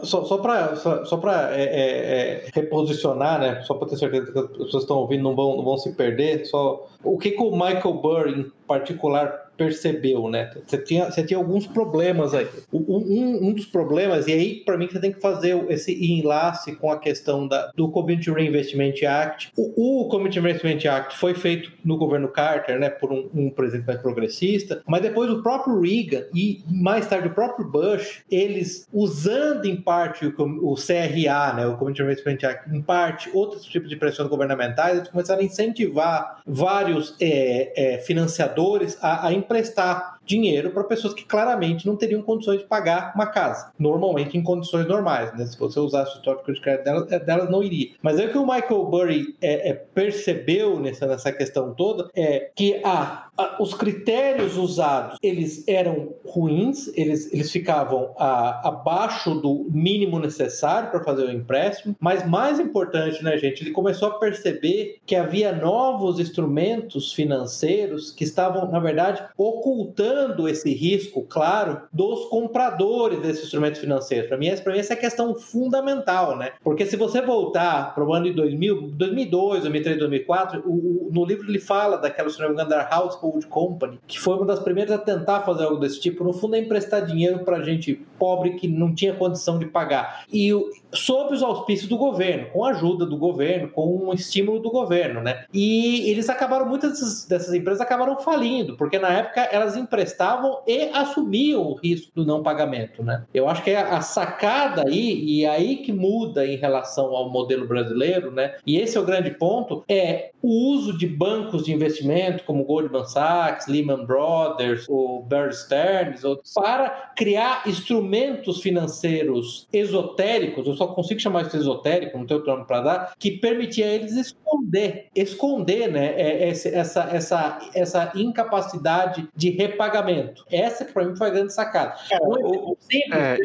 Só, só para só, só pra, é, é, é, reposicionar, né? Só para ter certeza que as pessoas estão ouvindo não vão, não vão se perder. Só o que, que o Michael Burr, em particular, percebeu, né? Você tinha, você tinha alguns problemas aí. Um, um, dos problemas, e aí, para mim, você tem que fazer esse enlace com a questão da, do Community Reinvestment Act. O, o Community Reinvestment Act foi feito no governo Carter, né? Por um, um presidente mais progressista, mas depois o próprio Reagan e mais tarde o próprio Bush, eles usando em parte o, o CRA, né? O Community Reinvestment Act, em parte outros tipos de pressões governamentais, eles começaram a incentivar vários é, é, financiadores a, a emprestar dinheiro para pessoas que claramente não teriam condições de pagar uma casa. Normalmente em condições normais, né? Se você usasse o histórico de crédito delas, é, delas não iria. Mas é o que o Michael Burry é, é, percebeu nessa, nessa questão toda é que a, a, os critérios usados eles eram ruins, eles, eles ficavam a, abaixo do mínimo necessário para fazer o empréstimo, mas mais importante, né, gente, ele começou a perceber que havia novos instrumentos financeiros que estavam, na verdade, ocultando esse risco, claro, dos compradores desses instrumentos financeiros. Para mim, essa, é a questão fundamental, né? Porque se você voltar para o ano de 2000, 2002, 2003, 2004, o, o, no livro ele fala daquela, se não Household Company, que foi uma das primeiras a tentar fazer algo desse tipo. No fundo, é emprestar dinheiro para gente pobre que não tinha condição de pagar. E sob os auspícios do governo, com a ajuda do governo, com um estímulo do governo, né? E eles acabaram, muitas dessas, empresas acabaram falindo, porque na época elas emprestavam e assumiam o risco do não pagamento, né? Eu acho que é a sacada aí, e é aí que muda em relação ao modelo brasileiro, né? E esse é o grande ponto, é o uso de bancos de investimento como Goldman Sachs, Lehman Brothers, o Bear Stearns, para criar instrumentos financeiros esotéricos, eu só consigo chamar isso de esotérico, não tenho outro nome para dar, que permitia eles esconder, esconder, né, é, essa, essa, essa incapacidade de repagamento. Essa que para mim foi a grande sacada. É, o, simples, é,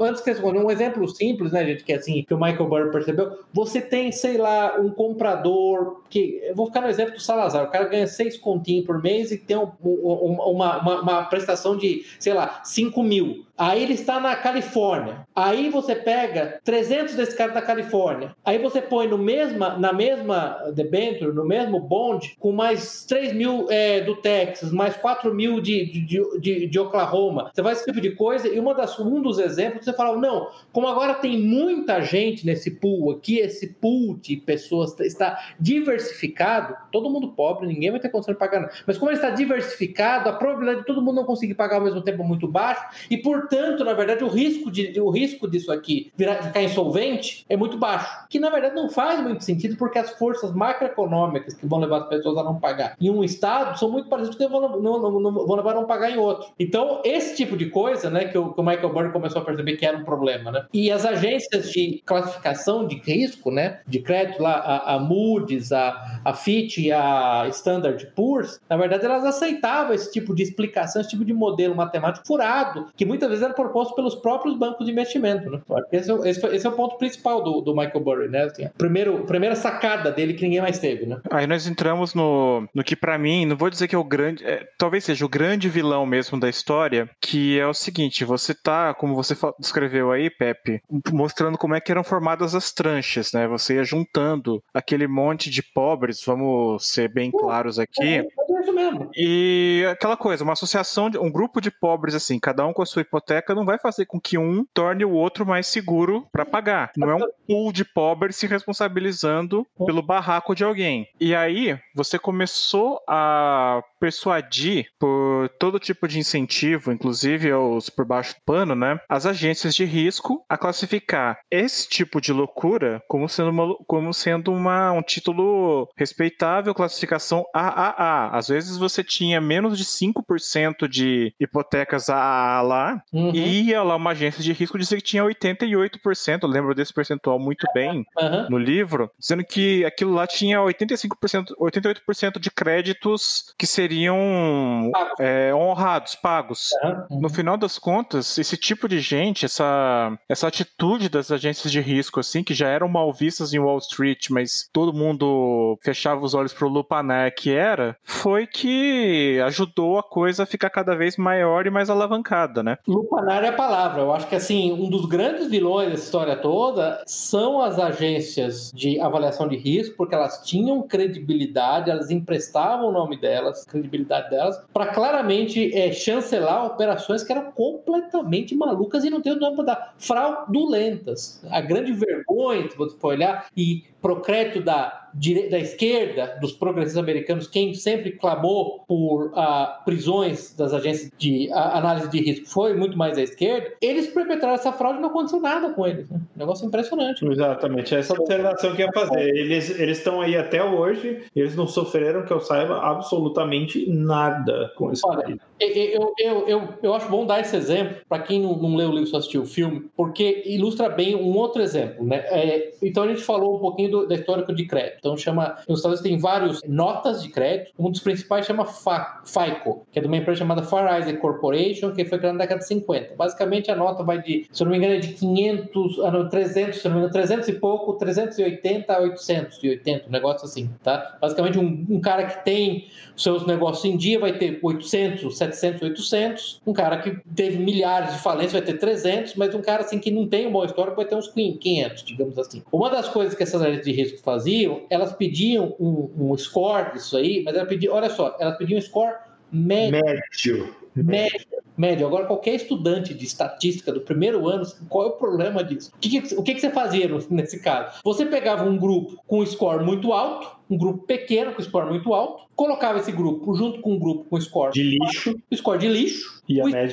antes que você um exemplo simples, né, gente, que é assim, que o Michael Burry percebeu, você tem, sei lá, um comprador, que, eu vou ficar no exemplo do Salazar, o cara ganha seis continhos por mês e tem um, um, uma, uma, uma, prestação de, sei lá, 5 mil. Aí ele está na Califórnia. Aí você pega 300 desse cara da Califórnia. Aí você põe no mesma, na mesma debenture, no mesmo bond, com mais 3 mil é, do Texas, mais 4 mil de, de, de, de, Oklahoma. Você faz esse tipo de coisa e uma das, um dos exemplos você fala, não, como agora tem muita gente nesse pool aqui, esse pool de pessoas está diversificado, todo mundo pobre, ninguém vai ter condição de pagar nada. Mas como ele está diversificado, a probabilidade de todo mundo não conseguir pagar ao mesmo tempo é muito baixo e, por Portanto, na verdade, o risco, de, o risco disso aqui virar, ficar insolvente é muito baixo. Que, na verdade, não faz muito sentido porque as forças macroeconômicas que vão levar as pessoas a não pagar em um estado são muito parecidas com que vão, não, não, não, vão levar a não pagar em outro. Então, esse tipo de coisa, né, que o, que o Michael Burry começou a perceber que era um problema, né? E as agências de classificação de risco, né, de crédito lá, a, a Moody's, a, a Fitch a Standard Poor's, na verdade, elas aceitavam esse tipo de explicação, esse tipo de modelo matemático furado, que muitas vezes era proposto pelos próprios bancos de investimento. Né? Esse, é, esse, esse, é o ponto principal do, do Michael Burry, né? Assim, primeiro, primeira sacada dele que ninguém mais teve, né? Aí nós entramos no, no que para mim, não vou dizer que é o grande, é, talvez seja o grande vilão mesmo da história, que é o seguinte, você tá, como você descreveu aí, Pepe, mostrando como é que eram formadas as tranches, né? Você ia juntando aquele monte de pobres, vamos ser bem claros aqui. É, é isso mesmo. E aquela coisa, uma associação, de, um grupo de pobres assim, cada um com a sua hipoteca hipoteca não vai fazer com que um torne o outro mais seguro para pagar. Não é um pool de pobres se responsabilizando pelo barraco de alguém. E aí, você começou a persuadir por todo tipo de incentivo, inclusive os por baixo do pano, né, as agências de risco a classificar esse tipo de loucura como sendo, uma, como sendo uma, um título respeitável, classificação AAA. Às vezes você tinha menos de 5% de hipotecas AAA lá, uhum. e ia lá uma agência de risco dizer que tinha 88%, eu lembro desse percentual muito bem uhum. no livro, dizendo que aquilo lá tinha 85%, 88% de créditos que seriam seriam é, honrados, pagos. Uhum. No final das contas, esse tipo de gente, essa, essa atitude das agências de risco, assim, que já eram mal vistas em Wall Street, mas todo mundo fechava os olhos pro lupanar que era, foi que ajudou a coisa a ficar cada vez maior e mais alavancada, né? Lupanar é a palavra. Eu acho que, assim, um dos grandes vilões dessa história toda são as agências de avaliação de risco, porque elas tinham credibilidade, elas emprestavam o nome delas, credibilidade delas, para claramente é, chancelar operações que eram completamente malucas e não tem o nome para dar, fraudulentas. A grande vergonha, se você for olhar, e procrédito da da esquerda, dos progressistas americanos, quem sempre clamou por uh, prisões das agências de uh, análise de risco foi muito mais a esquerda, eles perpetraram essa fraude e não aconteceu nada com eles. Né? Negócio impressionante. Exatamente, essa observação que eu ia fazer. Eles estão aí até hoje, eles não sofreram, que eu saiba, absolutamente nada com isso. Olha, eu, eu, eu, eu acho bom dar esse exemplo para quem não, não leu o livro, só assistiu o filme, porque ilustra bem um outro exemplo. Né? É, então a gente falou um pouquinho do, da história de crédito. Então chama, nos Estados Unidos tem vários notas de crédito. Um dos principais chama FICO, que é de uma empresa chamada Far Isaac Corporation, que foi criada na década de 50. Basicamente a nota vai de, se eu não me engano, é de 500, ah, não, 300, se eu não me engano, 300 e pouco, 380 a 880, um negócio assim, tá? Basicamente um, um cara que tem seus negócios em dia vai ter 800, 700, 800. Um cara que teve milhares de falências vai ter 300, mas um cara assim que não tem uma boa história vai ter uns 500, digamos assim. Uma das coisas que essas áreas de risco faziam, elas pediam um, um score disso aí, mas elas pediam, olha só, elas pediam um score médio. Médio. Médio médio. Agora, qualquer estudante de estatística do primeiro ano, qual é o problema disso? O que, o que, você fazia nesse caso? Você pegava um grupo com score muito alto, um grupo pequeno com score muito alto, colocava esse grupo junto com um grupo com score de lixo, score de lixo, e a média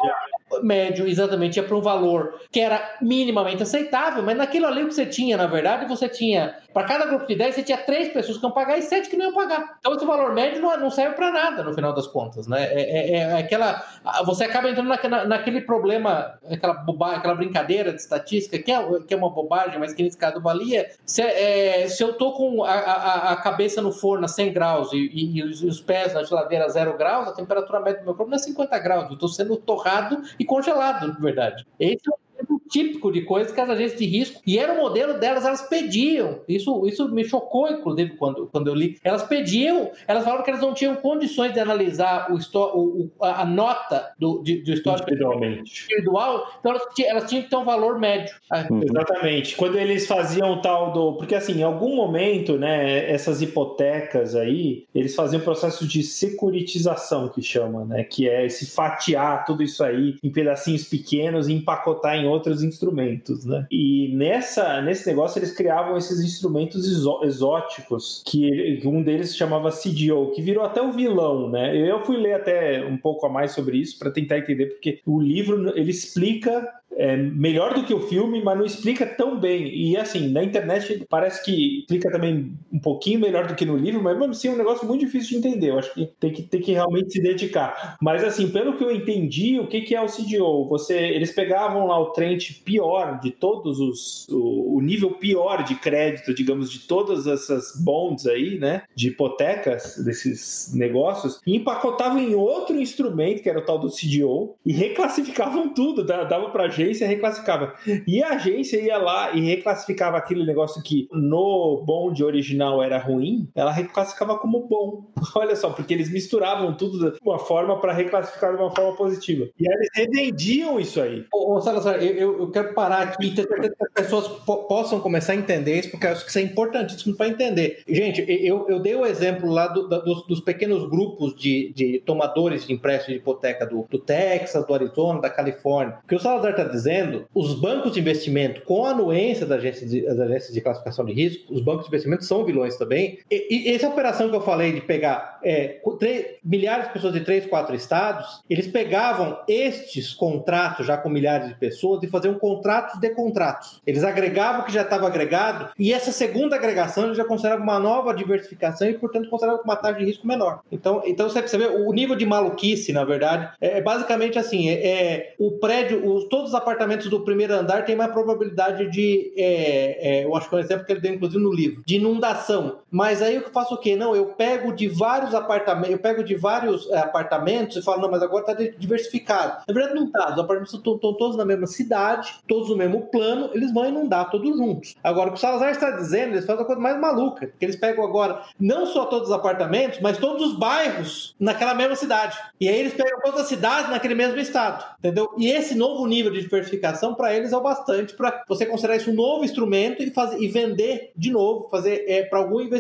médio exatamente ia para um valor que era minimamente aceitável, mas naquilo ali que você tinha, na verdade, você tinha, para cada grupo de 10, você tinha três pessoas que iam pagar e sete que não iam pagar. Então esse valor médio não, não serve para nada no final das contas, né? É, é, é, aquela, você acaba entrando na, naquele problema, aquela bobagem, aquela brincadeira de estatística, que é, que é uma bobagem, mas que nesse caso valia. Se, é, se eu tô com a, a, a, cabeça no forno a 100 graus e, e, os, e, os, pés na geladeira a 0 graus, a temperatura média do meu corpo não é 50 graus, eu estou sendo torrado e congelado, na verdade. Esse é o típico de coisas que as agências de risco, e era o modelo delas, elas pediam. Isso, isso me chocou, inclusive, quando, quando eu li. Elas pediam, elas falavam que elas não tinham condições de analisar o, o a, nota do, de, do histórico individual, então elas, elas tinham que ter um valor médio. Uhum. Exatamente. Quando eles faziam o tal do. Porque, assim, em algum momento, né, essas hipotecas aí, eles faziam um processo de securitização, que chama, né, que é esse fatiar tudo isso aí em pedacinhos pequenos e empacotar em outros instrumentos, né? E nessa, nesse negócio eles criavam esses instrumentos exóticos, que um deles se chamava CDO, que virou até o vilão, né? Eu fui ler até um pouco a mais sobre isso para tentar entender, porque o livro ele explica é melhor do que o filme, mas não explica tão bem. E assim, na internet parece que explica também um pouquinho melhor do que no livro, mas mesmo assim é um negócio muito difícil de entender. Eu acho que tem que, tem que realmente se dedicar. Mas assim, pelo que eu entendi, o que, que é o CDO? Você, eles pegavam lá o trend pior de todos os. O, o nível pior de crédito, digamos, de todas essas bonds aí, né? De hipotecas desses negócios, e empacotavam em outro instrumento, que era o tal do CDO, e reclassificavam tudo, dava pra agência reclassificava. E a agência ia lá e reclassificava aquele negócio que no bond original era ruim, ela reclassificava como bom. Olha só, porque eles misturavam tudo de uma forma para reclassificar de uma forma positiva. E aí eles revendiam isso aí. Ô, ô Salazar, eu, eu quero parar aqui e que as pessoas po possam começar a entender isso, porque eu acho que isso é importantíssimo para entender. Gente, eu, eu dei o exemplo lá do, dos, dos, pequenos grupos de, de tomadores de empréstimo de hipoteca do, do Texas, do Arizona, da Califórnia. Que o Salazar está dizendo, os bancos de investimento, com a anuência das agências de, de classificação de risco, os bancos de investimento são vilões também. E, e essa operação que eu falei de pegar é, 3, milhares de pessoas de três, quatro estados, eles pegavam estes contratos já com milhares de pessoas e faziam contratos de contratos. Eles agregavam o que já estava agregado e essa segunda agregação eles já consideravam uma nova diversificação e, portanto, consideravam uma taxa de risco menor. Então, então você vê o nível de maluquice, na verdade, é, é basicamente assim: é, é o prédio, os, todos os apartamentos do primeiro andar têm mais probabilidade de, é, é, eu acho que é um exemplo que ele deu inclusive no livro, de inundação. Mas aí eu faço o quê? Não, eu pego de vários apartamentos, eu pego de vários é, apartamentos e falo, não, mas agora está diversificado. Na verdade, não está. Os apartamentos estão, todos na mesma cidade, todos no mesmo plano, eles vão inundar todos juntos. Agora, o que o Salazar está dizendo, eles fazem a coisa mais maluca, que eles pegam agora não só todos os apartamentos, mas todos os bairros naquela mesma cidade. E aí eles pegam todas as cidades naquele mesmo estado, entendeu? E esse novo nível de diversificação para eles é o bastante para você considerar isso um novo instrumento e, fazer, e vender de novo, fazer é, para algum investidor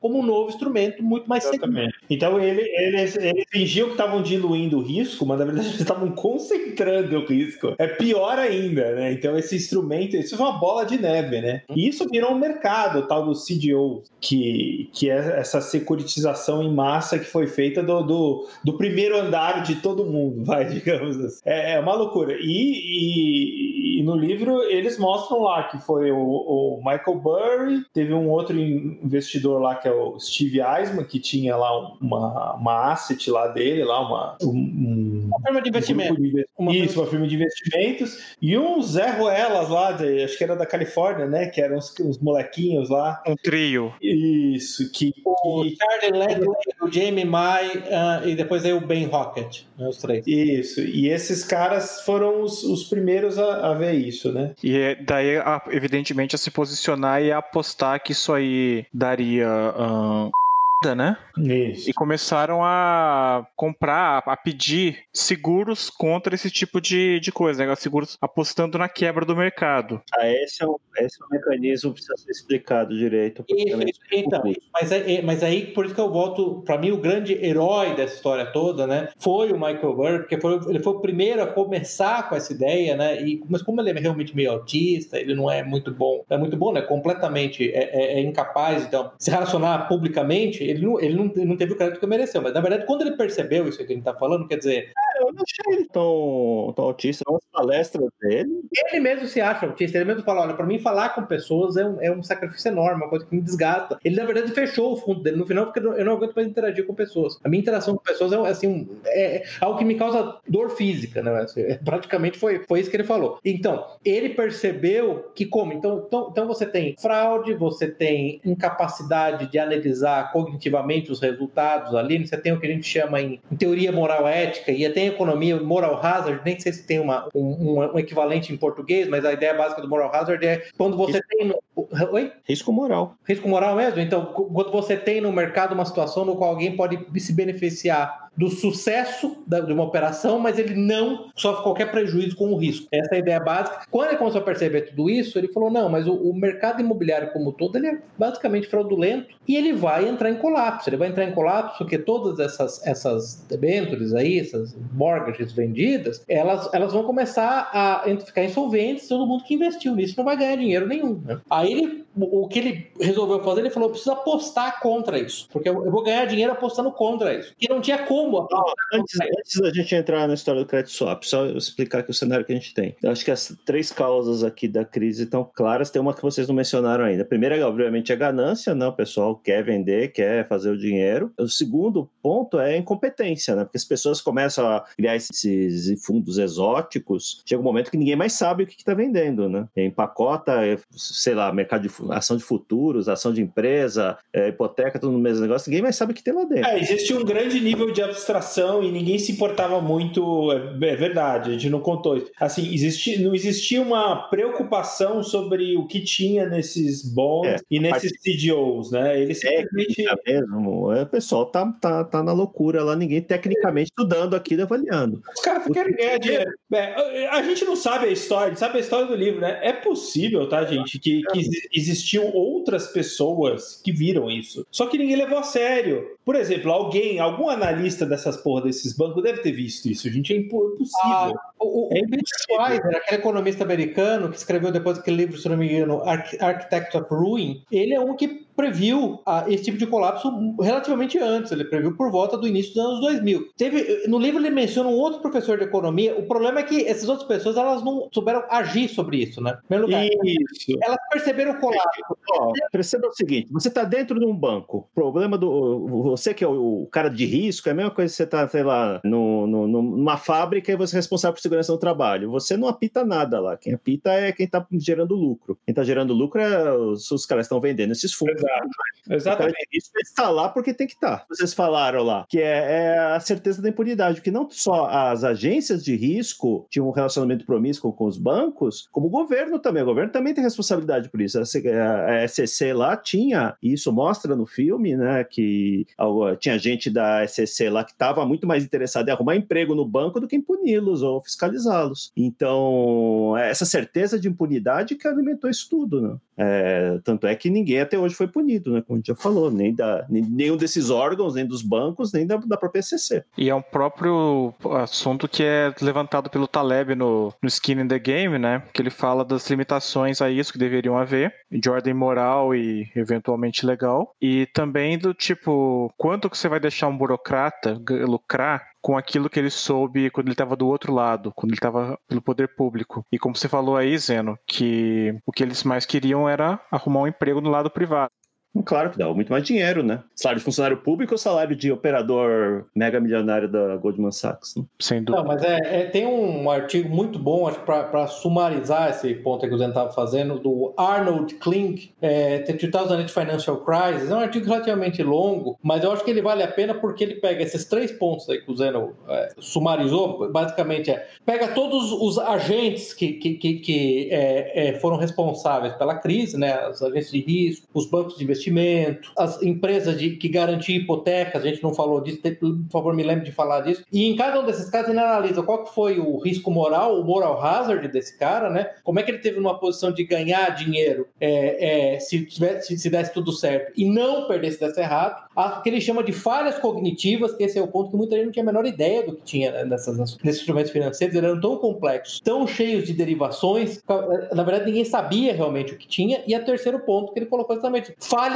como um novo instrumento muito mais seguro. Então ele, eles, eles fingiam que estavam diluindo o risco, mas na verdade eles estavam concentrando o risco. É pior ainda, né? Então esse instrumento, isso foi uma bola de neve, né? E isso virou um mercado, o tal do CDO, que, que é essa securitização em massa que foi feita do, do, do primeiro andar de todo mundo, vai, digamos assim. É, é uma loucura. E, e, no livro eles mostram lá que foi o, o, Michael Burry, teve um outro investidor lá que é o Steve Eisman, que tinha lá uma, uma asset lá dele, lá uma, um, uma firma de investimento. Um de, uma isso, firma. uma firma de investimentos. E um Zé Ruelas lá, de, acho que era da Califórnia, né? Que eram uns, uns molequinhos lá. Um trio. Isso, que. O que... Charlie Ledley, o Jamie Mai uh, e depois aí o Ben Rocket, né, os três. Isso, e esses caras foram os, os primeiros a, a, ver isso, né? E é daí, evidentemente, a se posicionar e a apostar que isso aí daria. Uh né? Isso. E começaram a comprar, a pedir seguros contra esse tipo de, de coisa, né? Seguros apostando na quebra do mercado. Ah, esse é um, esse é um mecanismo que precisa ser explicado direito. porque Isso, então, mas, é- mas aí, por isso que eu volto, pra mim, o grande herói dessa história toda, né, foi o Michael Burry, porque foi- ele foi o primeiro a começar com essa ideia, né, e, mas como ele é realmente meio autista, ele não é muito bom, é muito bom, né, completamente é, é- é incapaz, então, se relacionar publicamente, ele não, ele, não, não teve o crédito que mereceu, mas na verdade, quando ele percebeu isso que ele tá falando, quer dizer, Eu não achei ele tão, tão autista. Nas palestras dele, ele mesmo se acha autista, ele mesmo fala, olha, pra mim falar com pessoas é um, é um sacrifício enorme, uma coisa que me desgasta. Ele, na verdade, fechou o fundo dele no final, porque eu não- aguento mais interagir com pessoas. A minha interação com pessoas é, assim, um- é algo que me causa dor física, né? Assim, é, praticamente foi, foi isso que ele falou. Então, ele percebeu que como? Então, então, então você tem fraude, você tem incapacidade de analisar cognitivamente os resultados ali, você tem o que a gente chama em, em teoria moral ética, e tem economia moral hazard, nem sei se tem uma, um, um- um equivalente em português, mas a ideia básica do moral hazard é quando você tem... Oi? risco moral. Risco moral mesmo? Então, quando você tem no mercado uma situação no qual alguém pode se beneficiar do sucesso de uma operação, mas ele não sofre qualquer prejuízo com o risco. Essa é a ideia básica. Quando ele começou a perceber tudo isso, ele falou: não, mas o, o mercado imobiliário como todo ele é basicamente fraudulento e ele vai entrar em colapso. Ele vai entrar em colapso porque todas essas, essas debêntures aí, essas mortgages vendidas, elas, elas vão começar a ficar insolventes. Todo mundo que investiu nisso não vai ganhar dinheiro nenhum. né? Aí ele, o que ele resolveu fazer, ele falou: eu preciso apostar contra isso, porque eu, eu vou ganhar dinheiro apostando contra isso. E não tinha como apostar Antes, antes da gente entrar na história do credit swap, só eu explicar aqui o cenário que a gente tem. Eu acho que as três causas aqui da crise estão claras. Tem uma que vocês não mencionaram ainda. A primeira, obviamente, é a ganância, né? O pessoal quer vender, quer fazer o dinheiro. O segundo ponto é a incompetência, né? Porque as pessoas começam a criar esses fundos exóticos, chega um momento que ninguém mais sabe o que está vendendo, né? Empacota, sei lá, mercado de ação de futuros, ação de empresa, é, hipoteca, tudo no mesmo negócio, ninguém mais sabe o que tem lá dentro. É, existe um grande nível de abstração e ninguém se importava muito. É, é verdade, a gente não contou isso. Assim, existi, não existia uma preocupação sobre o que tinha nesses bonds É, e nesses CDOs, né? Eles simplesmente. É mesmo, é, o pessoal tá, tá, tá na loucura lá, ninguém tecnicamente estudando aquilo, avaliando. Os caras querem ganhar dinheiro. É, a gente não sabe a história, a gente sabe a história do livro, né? É possível, tá, gente, que, que exi- existiam outras pessoas que viram isso. Só que ninguém levou a sério. Por exemplo, alguém, algum analista dessas porra desses bancos deve ter visto isso, gente. É impo- impossível. O, o, É impossível. Schweizer, aquele economista americano que escreveu depois aquele livro, se não me engano, Arch- Architect of Ruin, ele é um que previu ah, esse tipo de colapso relativamente antes. Ele previu por volta do início dos anos 2000. Teve, no livro ele menciona um outro professor de economia. O problema é que essas outras pessoas elas não souberam agir sobre isso, né? Primeiro lugar, Isso. elas perceberam o colapso. Ó, perceba o seguinte: você está dentro de um banco. O problema do. Você que é o, cara de risco, é a mesma coisa que você está, sei lá, no, no- numa fábrica e você é responsável por segurança no trabalho. Você não apita nada lá. Quem apita é quem está gerando lucro. Quem está gerando lucro é os, os caras que estão vendendo esses fundos. Exato. Exatamente. de risco está lá porque tem que estar. Vocês falaram lá que é, é a certeza da impunidade, que não só as agências de risco tinham um relacionamento promíscuo com os bancos, como o governo também. O governo também tem responsabilidade por isso. A SEC lá tinha, e isso mostra no filme, né, que tinha gente da SEC lá que estava muito mais interessada em arrumar emprego no banco do que em puni-los ou fiscalizá-los. Então, é essa certeza de impunidade que alimentou isso tudo, né? É, tanto é que ninguém até hoje foi punido, né? Como a gente já falou, nem, da, nem nenhum desses órgãos, nem dos bancos, nem da, da própria SEC. E é um próprio assunto que é levantado pelo Taleb no, no Skin in the Game, né? Que ele fala das limitações a isso que deveriam haver, de ordem moral e eventualmente legal. E também do tipo, quanto que você vai deixar um burocrata lucrar com aquilo que ele soube quando ele estava do outro lado, quando ele estava pelo poder público. E como você falou aí, Zeno, que o que eles mais queriam era arrumar um emprego no lado privado. Claro que dá muito mais dinheiro, né? Salário de funcionário público ou salário de operador mega milionário da Goldman Sachs? Né? Sem dúvida. Não, mas é, é- tem um artigo muito bom, acho para sumarizar esse ponto que o Zen estava fazendo, do Arnold Klink, é, The 2008 Financial Crisis. É um artigo relativamente longo, mas eu acho que ele vale a pena porque ele pega esses três pontos aí que o Zeno é, sumarizou. Basicamente, é pega todos os agentes que, que, que, que, é, é, foram responsáveis pela crise, né, as agências de risco, os bancos de investimento investimento, as empresas de, que garantiam hipotecas, a gente não falou disso, por favor, me lembre de falar disso. E em cada um desses casos, ele analisa qual foi o risco moral, o moral hazard desse cara, né? Como é que ele teve uma posição de ganhar dinheiro é, é, se, tivesse, se desse tudo certo e não perdesse se desse errado. O que ele chama de falhas cognitivas, que esse é o ponto que muita gente não tinha a menor ideia do que tinha né, nessas, nesses instrumentos financeiros, eram tão complexos, tão cheios de derivações, na verdade ninguém sabia realmente o que tinha. E o terceiro ponto que ele colocou exatamente, falhas,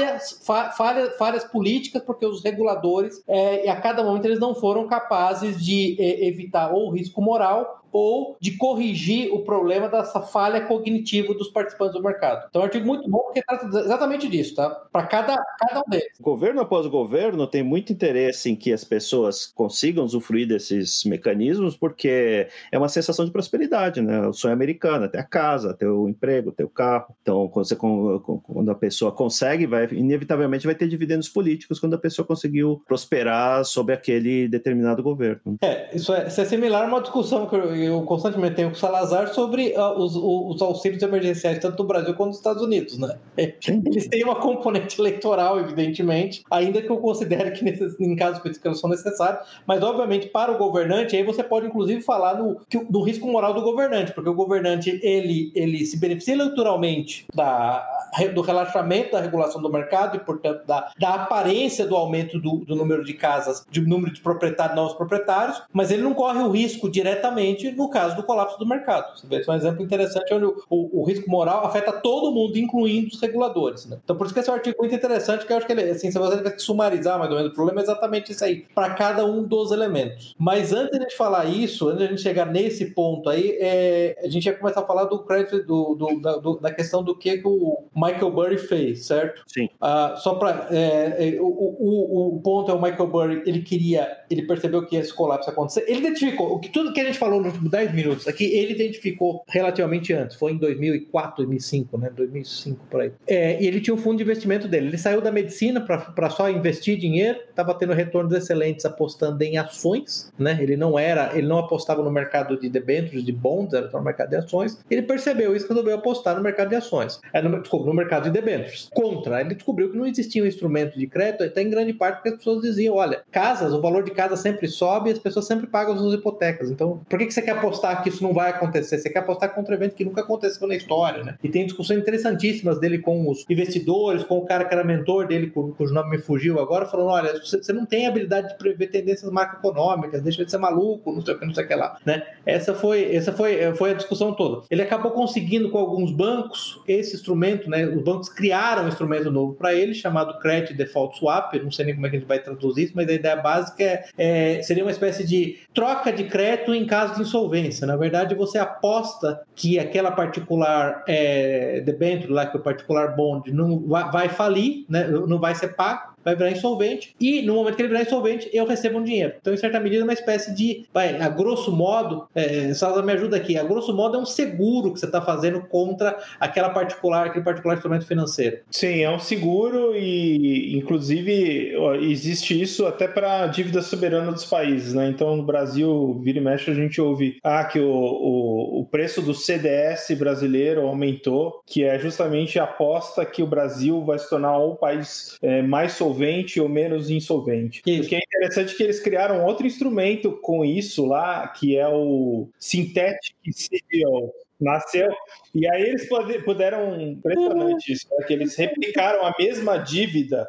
fa, falhas, falhas políticas, porque os reguladores, é, a cada momento, eles não foram capazes de é, evitar ou o risco moral ou de corrigir o problema dessa falha cognitiva dos participantes do mercado. Então, é um artigo muito bom porque trata exatamente disso, tá? Para cada, cada um deles. Governo após governo tem muito interesse em que as pessoas consigam usufruir desses mecanismos porque é uma sensação de prosperidade, né? O sonho americano, ter a casa, ter o emprego, ter o carro. Então, quando, você, quando a pessoa consegue, vai, inevitavelmente vai ter dividendos políticos quando a pessoa conseguiu prosperar sob aquele determinado governo. É, isso é, isso é similar a uma discussão que eu eu constantemente tenho com o Salazar sobre uh, os, os, auxílios emergenciais, tanto no Brasil quanto nos Estados Unidos, né? Eles têm uma componente eleitoral, evidentemente, ainda que eu considere que nesses, em casos específicos eles são necessários, mas obviamente para o governante, aí você pode inclusive falar no, do risco moral do governante, porque o governante ele, ele se beneficia eleitoralmente da, do relaxamento da regulação do mercado e, portanto, da, da aparência do aumento do, do número de casas, de número de proprietários, novos proprietários, mas ele não corre o risco diretamente no caso do colapso do mercado. Você vê um exemplo interessante onde o, o, o, risco moral afeta todo mundo, incluindo os reguladores. Né? Então, por isso que esse é um artigo muito interessante, que eu acho que ele, assim, se você tivesse que sumarizar mais ou menos, o problema é exatamente isso aí, para cada um dos elementos. Mas antes de a gente falar isso, antes de a gente chegar nesse ponto aí, é, a gente ia começar a falar do crédito, do, do, da, do, da questão do que, que o Michael Burry fez, certo? Sim. Uh, só para. É, é, o, o, o ponto é o Michael Burry, ele queria, ele percebeu que esse colapso ia acontecer. Ele identificou, o que, tudo que a gente falou nos 10 minutos aqui, ele identificou relativamente antes, foi em 2004, 2005, né? 2005 por aí. É, e ele tinha um fundo de investimento dele. Ele saiu da medicina para só investir dinheiro, estava tendo retornos excelentes apostando em ações, né? Ele não era, ele não apostava no mercado de debêntures, de bonds, era só no mercado de ações. Ele percebeu isso e resolveu apostar no mercado de ações. É, no, desculpa, no mercado de debêntures. Contra, ele descobriu que não existia um instrumento de crédito, até em grande parte porque as pessoas diziam, olha, casas, o valor de casa sempre sobe as pessoas sempre pagam as suas hipotecas. Então, por que, que você quer apostar que isso não vai acontecer, você quer apostar contra um evento que nunca aconteceu na história, né? E tem discussões interessantíssimas dele com os investidores, com o cara que era mentor dele, cujo nome me fugiu agora, falando: olha, você não tem habilidade de prever tendências macroeconômicas, deixa de ser maluco, não sei o que, não sei o que lá, né? Essa foi, essa foi, foi a discussão toda. Ele acabou conseguindo com alguns bancos esse instrumento, né? Os bancos criaram um instrumento novo para ele, chamado Credit Default Swap, não sei nem como é que a gente vai traduzir isso, mas a ideia básica é, é seria uma espécie de troca de crédito em caso de insolvência, na verdade, você aposta que aquela particular é, debênture lá, que o particular bond, não vai, vai falir, né, não vai ser pago, vai virar insolvente, e no momento que ele virar insolvente, eu recebo um dinheiro. Então, em certa medida, é uma espécie de, vai, a grosso modo, é, me ajuda aqui, a grosso modo é um seguro que você está fazendo contra aquela particular, aquele particular instrumento financeiro. Sim, é um seguro e, inclusive, existe isso até para dívida soberana dos países, né? Então, no Brasil, vira e mexe, a gente ouve, ah, que o, o, o preço do CDS brasileiro aumentou, que é justamente a aposta que o Brasil vai se tornar um país é, mais solvente solvente ou menos insolvente. Isso. O que é interessante é que eles criaram outro instrumento com isso lá, que é o Synthetic CDO. Nasceu e aí eles puderam, impressionante isso, né? que eles replicaram a mesma dívida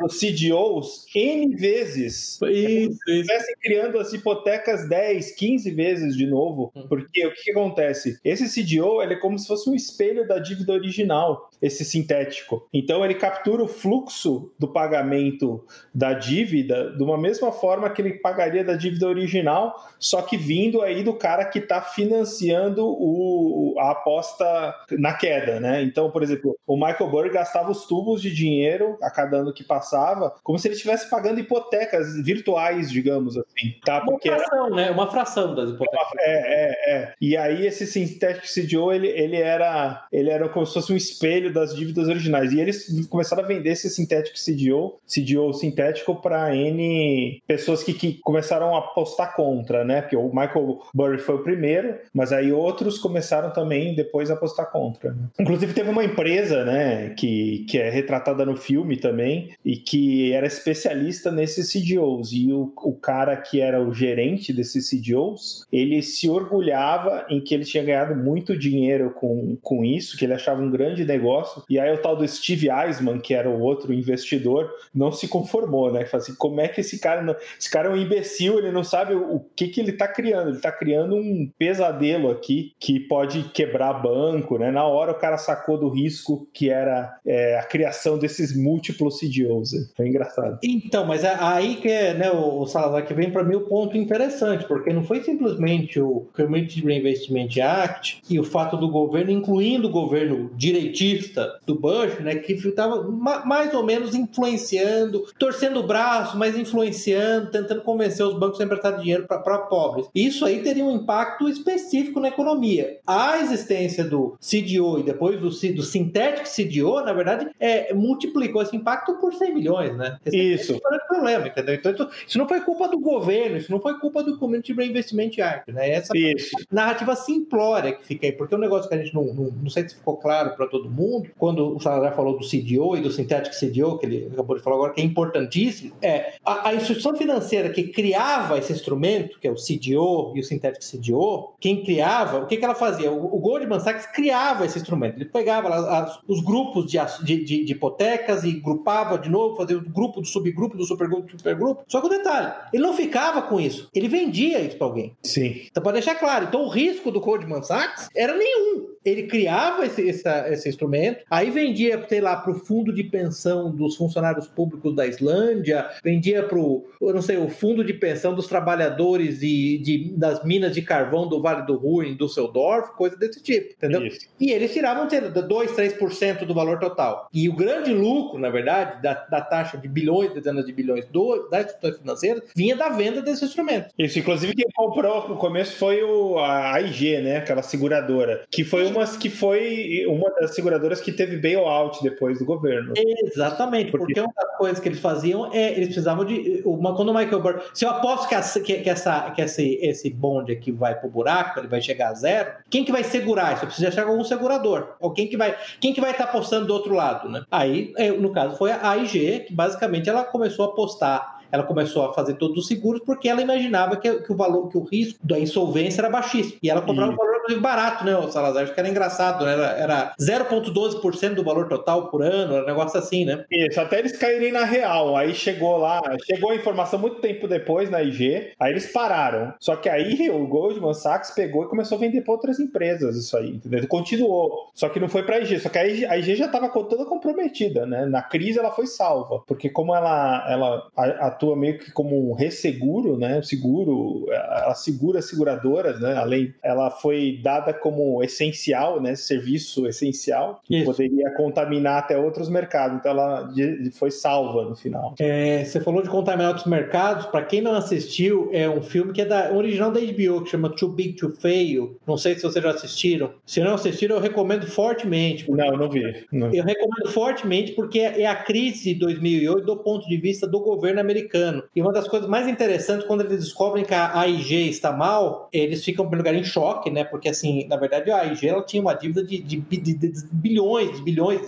dos CDOs N vezes. Isso, estivessem criando as hipotecas 10, 15 vezes de novo. Hum. Porque o que, que, acontece? Esse CDO ele é como se fosse um espelho da dívida original, esse sintético. Então ele captura o fluxo do pagamento da dívida de uma mesma forma que ele pagaria da dívida original, só que vindo aí do cara que está financiando o, a aposta na queda, né? Então, por exemplo, o Michael Burry gastava os tubos de dinheiro a cada ano que passava, como se ele estivesse pagando hipotecas virtuais, digamos assim, tá? Porque uma fração, era... né? Uma fração das hipotecas. É, é, é. E aí esse Synthetic CDO, ele, ele era ele era como se fosse um espelho das dívidas originais. E eles começaram a vender esse Synthetic CDO, CDO sintético, para N pessoas que, que começaram a apostar contra, né? Porque o Michael Burry foi o primeiro, mas aí outros começaram também depois a apostar contra. né? Inclusive teve uma empresa, né, que, que é retratada no filme também, e que era especialista nesses CDOs. E o, o cara que era o gerente desses CDOs, ele se orgulhava em que ele tinha ganhado muito dinheiro com, com isso, que ele achava um grande negócio. E aí o tal do Steve Eisman, que era o outro investidor, não se conformou, né? Falou assim, como é que esse cara não... Esse cara é um imbecil, ele não sabe o, o que que ele tá criando. Ele tá criando um pesadelo aqui que pode quebrar banco, né? Na hora o cara sacou do risco que era é, a criação desses múltiplos CDOs. né? Foi engraçado. Então, mas é aí que é, né, o Salazar, que vem para mim o ponto interessante, porque não foi simplesmente o Community Reinvestment Act e o fato do governo, incluindo o governo direitista do Bush, né, que estava mais ou menos influenciando, torcendo o braço, mas influenciando, tentando convencer os bancos a emprestar dinheiro para pobres. Isso aí teria um impacto específico na economia. A existência do CDO e depois do, do Synthetic CDO, na verdade, é, multiplicou esse impacto por 100 milhões, né? Esse Isso. esse foi o problema, entendeu? Então, isso, isso não foi culpa do governo, isso não foi culpa do Community Reinvestment Act, né? Essa Isso. narrativa simplória que fica aí, porque é um negócio que a gente não, não, não sei se ficou claro para todo mundo, quando o Salazar falou do CDO e do Synthetic CDO, que ele acabou de falar agora, que é importantíssimo, é a, a instituição financeira que criava esse instrumento, que é o CDO e o Synthetic CDO, quem criava, o que, que ela fazia? O, o Goldman Sachs criava esse instrumento, ele pegava lá as- os grupos de, de, de, de hipotecas e grupava de novo, fazia o grupo do subgrupo do supergrupo do supergrupo, só que o detalhe, ele não ficava com isso, ele vendia isso para alguém. Sim. Então, para deixar claro, então o risco do Goldman Sachs era nenhum. Ele criava esse, essa- esse instrumento, aí vendia, sei lá, para o fundo de pensão dos funcionários públicos da Islândia, vendia para o, não sei, o fundo de pensão dos trabalhadores de, de- das minas de carvão do Vale do Ruhr, em Düsseldorf, coisa desse tipo, entendeu? Isso. E eles tiravam sei lá, 2, 3% do valor total. E o grande lucro, na verdade, da, da taxa de bilhões, dezenas de bilhões do, das instituições financeiras, vinha da venda desse instrumento. Isso, inclusive quem comprou no começo foi o, a AIG, né? Aquela seguradora. Que foi uma que foi uma das seguradoras que teve bailout depois do governo. Exatamente, Porque- porque uma das coisas que eles faziam é eles precisavam de. Uma, quando o Michael Burry. Se eu aposto que, essa- que, que essa, que esse, esse bonde aqui vai pro buraco, ele vai chegar a zero, quem que vai segurar isso? Eu preciso achar algum segurador. Ou quem que vai quem que vai estar apostando do outro lado, né? Aí, é, no caso, foi a AIG, que basicamente ela começou a apostar. Ela começou a fazer todos os seguros porque ela imaginava que, que o valor, que o risco da insolvência era baixíssimo. E ela cobrava um valor inclusive, barato, né, o Salazar? Acho que era engraçado, né? Era, era 0,12% do valor total por ano, era um negócio assim, né? Isso, até eles caírem na real. Aí chegou lá, chegou a informação muito tempo depois na IG, aí eles pararam. Só que aí o Goldman Sachs pegou e começou a vender para outras empresas isso aí, entendeu? Continuou. Só que não foi para a IG, só que a IG, a IG já estava toda comprometida, né? Na crise ela foi salva, porque como ela, ela a- atua meio que como um resseguro, né? O seguro, ela segura as seguradoras, né? Além, ela foi dada como essencial, né? Serviço essencial, que Isso. poderia contaminar até outros mercados. Então ela foi salva no final. É, você falou de contaminar outros mercados. Para quem não assistiu, é um filme que é da, original da HBO, que chama Too Big to Fail. Não sei se vocês já assistiram. Se não assistiram, eu recomendo fortemente. Não, não vi. Não vi. Eu recomendo fortemente porque é a crise de 2008 do ponto de vista do governo americano. E uma das coisas mais interessantes, quando eles descobrem que a AIG está mal, eles ficam, em lugar, em choque, né? Porque, assim, na verdade, a AIG ela tinha uma dívida de, de- de- de bilhões, bilhões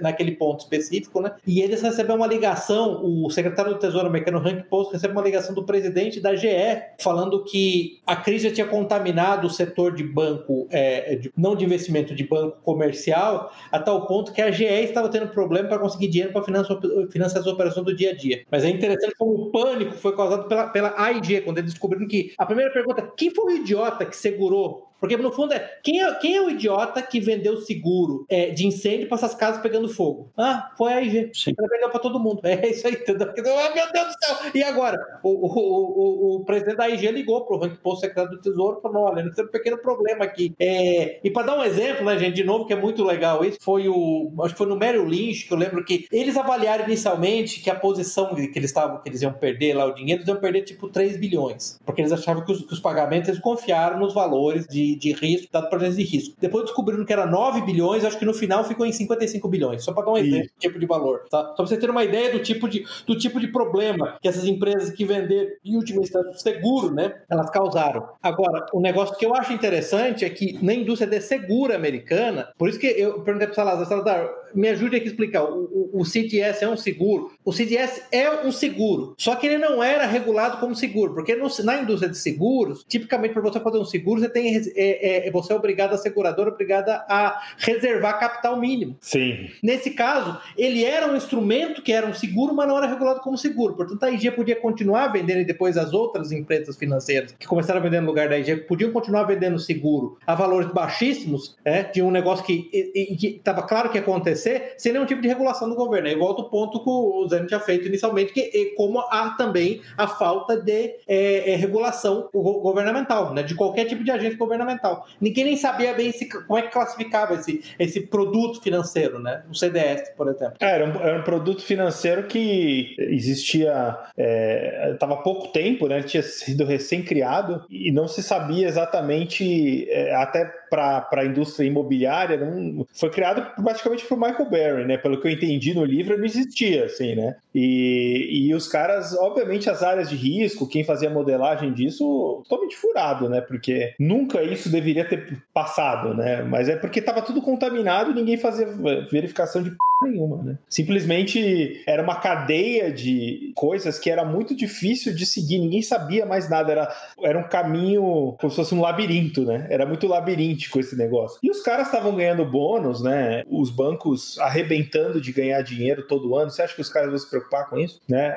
naquele ponto específico, né? E eles recebem uma ligação, o secretário do Tesouro americano, Hank Post, recebe uma ligação do presidente da GE, falando que a crise já tinha contaminado o setor de banco, é, de- não de investimento, de banco comercial, a tal ponto que a GE estava tendo problema para conseguir dinheiro para financiar as operações do dia a dia. Mas é interessante como o pânico foi causado pela, pela AIG, quando eles descobriram que a primeira pergunta, quem foi o idiota que segurou porque no fundo é quem, é quem é o idiota que vendeu seguro é, de incêndio para essas casas pegando fogo? Ah, foi a IG. Ela vendeu para todo mundo. É isso aí, entendeu? Oh, meu Deus do céu! E agora? O, o, o, o, presidente da IG ligou para o Rank Post, secretário do Tesouro, e falou: olha, nós temos um pequeno problema aqui. É, e para dar um exemplo, né, gente, de novo, que é muito legal isso, foi o. Acho que foi no Merrill Lynch, que eu lembro que eles avaliaram inicialmente que a posição que eles estavam, que eles iam perder lá o dinheiro, eles iam perder tipo 3 bilhões. Porque eles achavam que os, que os pagamentos, eles confiaram nos valores de de, de risco, dado para de risco. Depois descobriram que era 9 bilhões, acho que no final ficou em 55 bilhões, só para dar um exemplo do tipo de valor, tá? Só para você ter uma ideia do tipo de, do tipo de problema que essas empresas que venderam, em última instância, o seguro, né, elas causaram. Agora, o negócio que eu acho interessante é que na indústria de seguro americana, por isso que eu perguntei para o Salazar, Salazar, me ajude aqui a explicar, o, o, o CDS é um seguro? O CDS é um seguro, só que ele não era regulado como seguro, porque no, na indústria de seguros, tipicamente para você fazer um seguro, você tem é, é, você é obrigado, a seguradora obrigada a reservar capital mínimo. Sim. Nesse caso, ele era um instrumento que era um seguro, mas não era regulado como seguro. Portanto, a IG podia continuar vendendo e depois as outras empresas financeiras que começaram a vender no lugar da IG podiam continuar vendendo seguro a valores baixíssimos, é, de um negócio que estava claro que ia acontecer, sem nenhum tipo de regulação do governo. Aí volta o ponto que o Zé tinha feito inicialmente, que como há também a falta de é, é, regulação governamental, né, de qualquer tipo de agente governamental. Ninguém nem sabia bem se, como é que classificava esse, esse produto financeiro, né? O CDS, por exemplo. É, era, um, era um produto financeiro que existia estava é, há pouco tempo, né? Tinha sido recém-criado e não se sabia exatamente, é, até para a indústria imobiliária, não, foi criado praticamente por Michael Barry, né? Pelo que eu entendi no livro, não existia, assim, né? E, e os caras, obviamente, as áreas de risco, quem fazia modelagem disso, totalmente furado, né? Porque nunca isso deveria ter passado, né? Mas é porque estava tudo contaminado e ninguém fazia verificação de nenhuma, né? Simplesmente era uma cadeia de coisas que era muito difícil de seguir, ninguém sabia mais nada, era, era um caminho como se fosse um labirinto, né? Era muito labiríntico esse negócio. E os caras estavam ganhando bônus, né? Os bancos arrebentando de ganhar dinheiro todo ano. Você acha que os caras vão se preocupar com isso? Né?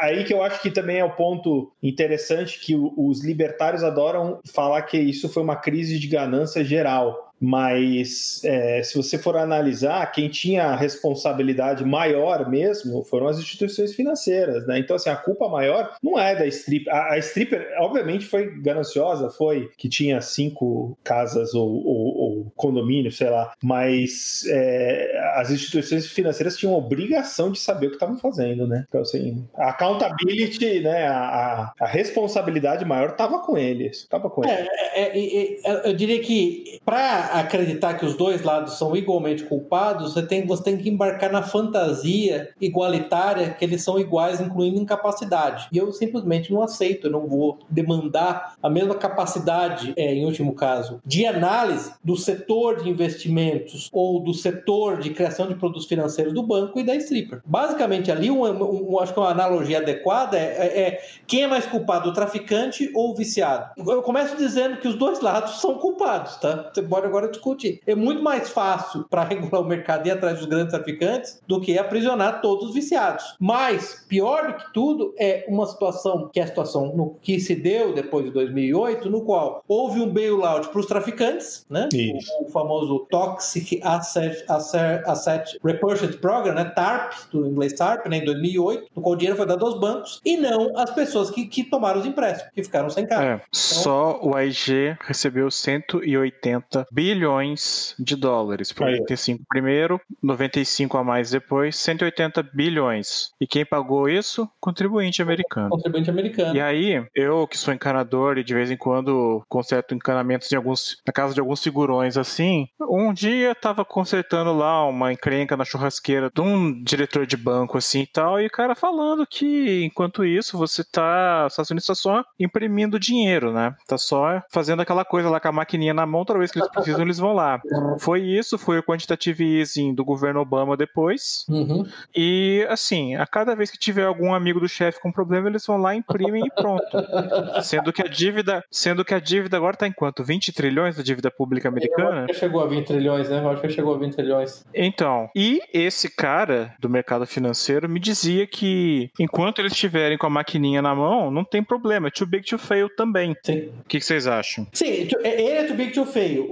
Aí que eu acho que também é o ponto interessante que os libertários adoram falar que isso foi uma crise de ganância geral mas é, se você for analisar, quem tinha a responsabilidade maior mesmo foram as instituições financeiras, né? Então, assim, a culpa maior não é da stripper. A, a stripper, obviamente, foi gananciosa, foi que tinha cinco casas ou, ou, ou condomínio, sei lá, mas é, as instituições financeiras tinham obrigação de saber o que estavam fazendo, né? Então, assim, a accountability, né, a, a responsabilidade maior estava com eles, estava com eles. É, é, é, eu diria que para acreditar que os dois lados são igualmente culpados, você tem, você tem que embarcar na fantasia igualitária que eles são iguais, incluindo incapacidade. E eu simplesmente não aceito, eu não vou demandar a mesma capacidade, é, em último caso, de análise do setor de investimentos ou do setor de criação de produtos financeiros do banco e da stripper. Basicamente, ali, um, um, acho que uma analogia adequada é, é, é quem é mais culpado, o traficante ou o viciado. Eu começo dizendo que os dois lados são culpados, tá? Você pode agora discutir. É muito mais fácil para regular o mercado e ir atrás dos grandes traficantes do que aprisionar todos os viciados. Mas, pior do que tudo, é uma situação que é a situação no, que se deu depois de 2008, no qual houve um bailout para os traficantes, né? O, o, famoso Toxic Asset, Asset, Asset Repurchase Program, né? TARP, do inglês TARP, né? em 2008, no qual o dinheiro foi dado aos bancos e não às pessoas que, que tomaram os empréstimos, que ficaram sem carro. É, então, só o AIG recebeu 180 bilhões de dólares. Por 95 primeiro, 95 a mais depois, 180 bilhões. E quem pagou isso? Contribuinte americano. Contribuinte americano. E aí, eu que sou encanador e de vez em quando conserto encanamentos em alguns, na casa de alguns segurões assim, um dia tava consertando lá uma encrenca na churrasqueira de um diretor de banco assim e tal, e o cara falando que enquanto isso você tá, os Estados Unidos tá só imprimindo dinheiro, né? Tá só fazendo aquela coisa lá com a maquininha na mão toda vez que eles precisam eles vão lá. Foi isso, foi o quantitative easing do governo Obama depois. Uhum. E, assim, a cada vez que tiver algum amigo do chefe com problema, eles vão lá, imprimem e pronto. sendo que a dívida, sendo que a dívida agora está em quanto? 20 trilhões da dívida pública americana? Chegou a 20 trilhões, né? Eu acho que chegou a 20 trilhões. Então, e esse cara do mercado financeiro me dizia que enquanto eles estiverem com a maquininha na mão, não tem problema. É too big to fail também. Sim. O que, vocês acham? Sim, ele é too big to fail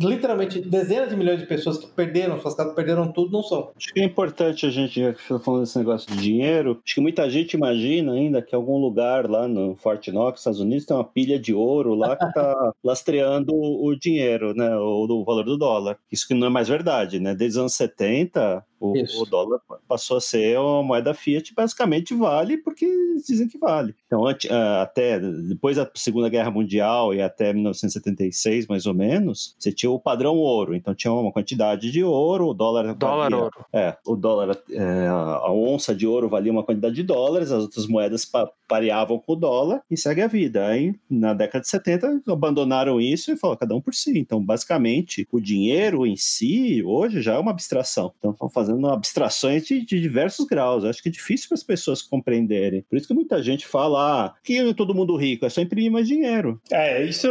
literalmente dezenas de milhões de pessoas que perderam suas casas, perderam tudo, não são. Acho que é importante a gente, já que falando desse negócio de dinheiro, acho que muita gente imagina ainda que algum lugar lá no Fort Knox, Estados Unidos, tem uma pilha de ouro lá que está lastreando o dinheiro, né, ou o valor do dólar. Isso que não é mais verdade, né? Desde os anos 70, O, o dólar passou a ser uma moeda fiat, basicamente vale porque dizem que vale. Então, ah, até depois da Segunda Guerra Mundial e até 1976, mais ou menos, você tinha o padrão ouro. Então, tinha uma quantidade de ouro, o dólar. Dólar valia- ouro. É, o dólar, é, a onça de ouro valia uma quantidade de dólares, as outras moedas pa- pareavam com o dólar e segue a vida. Aí, na década de 70, abandonaram isso e falaram cada um por si. Então, basicamente, o dinheiro em si, hoje, já é uma abstração. Então, estão fazendo abstrações de, de diversos graus. Eu acho que é difícil para as pessoas compreenderem. Por isso que muita gente fala ah, que é todo mundo rico, é só imprimir mais dinheiro. É, isso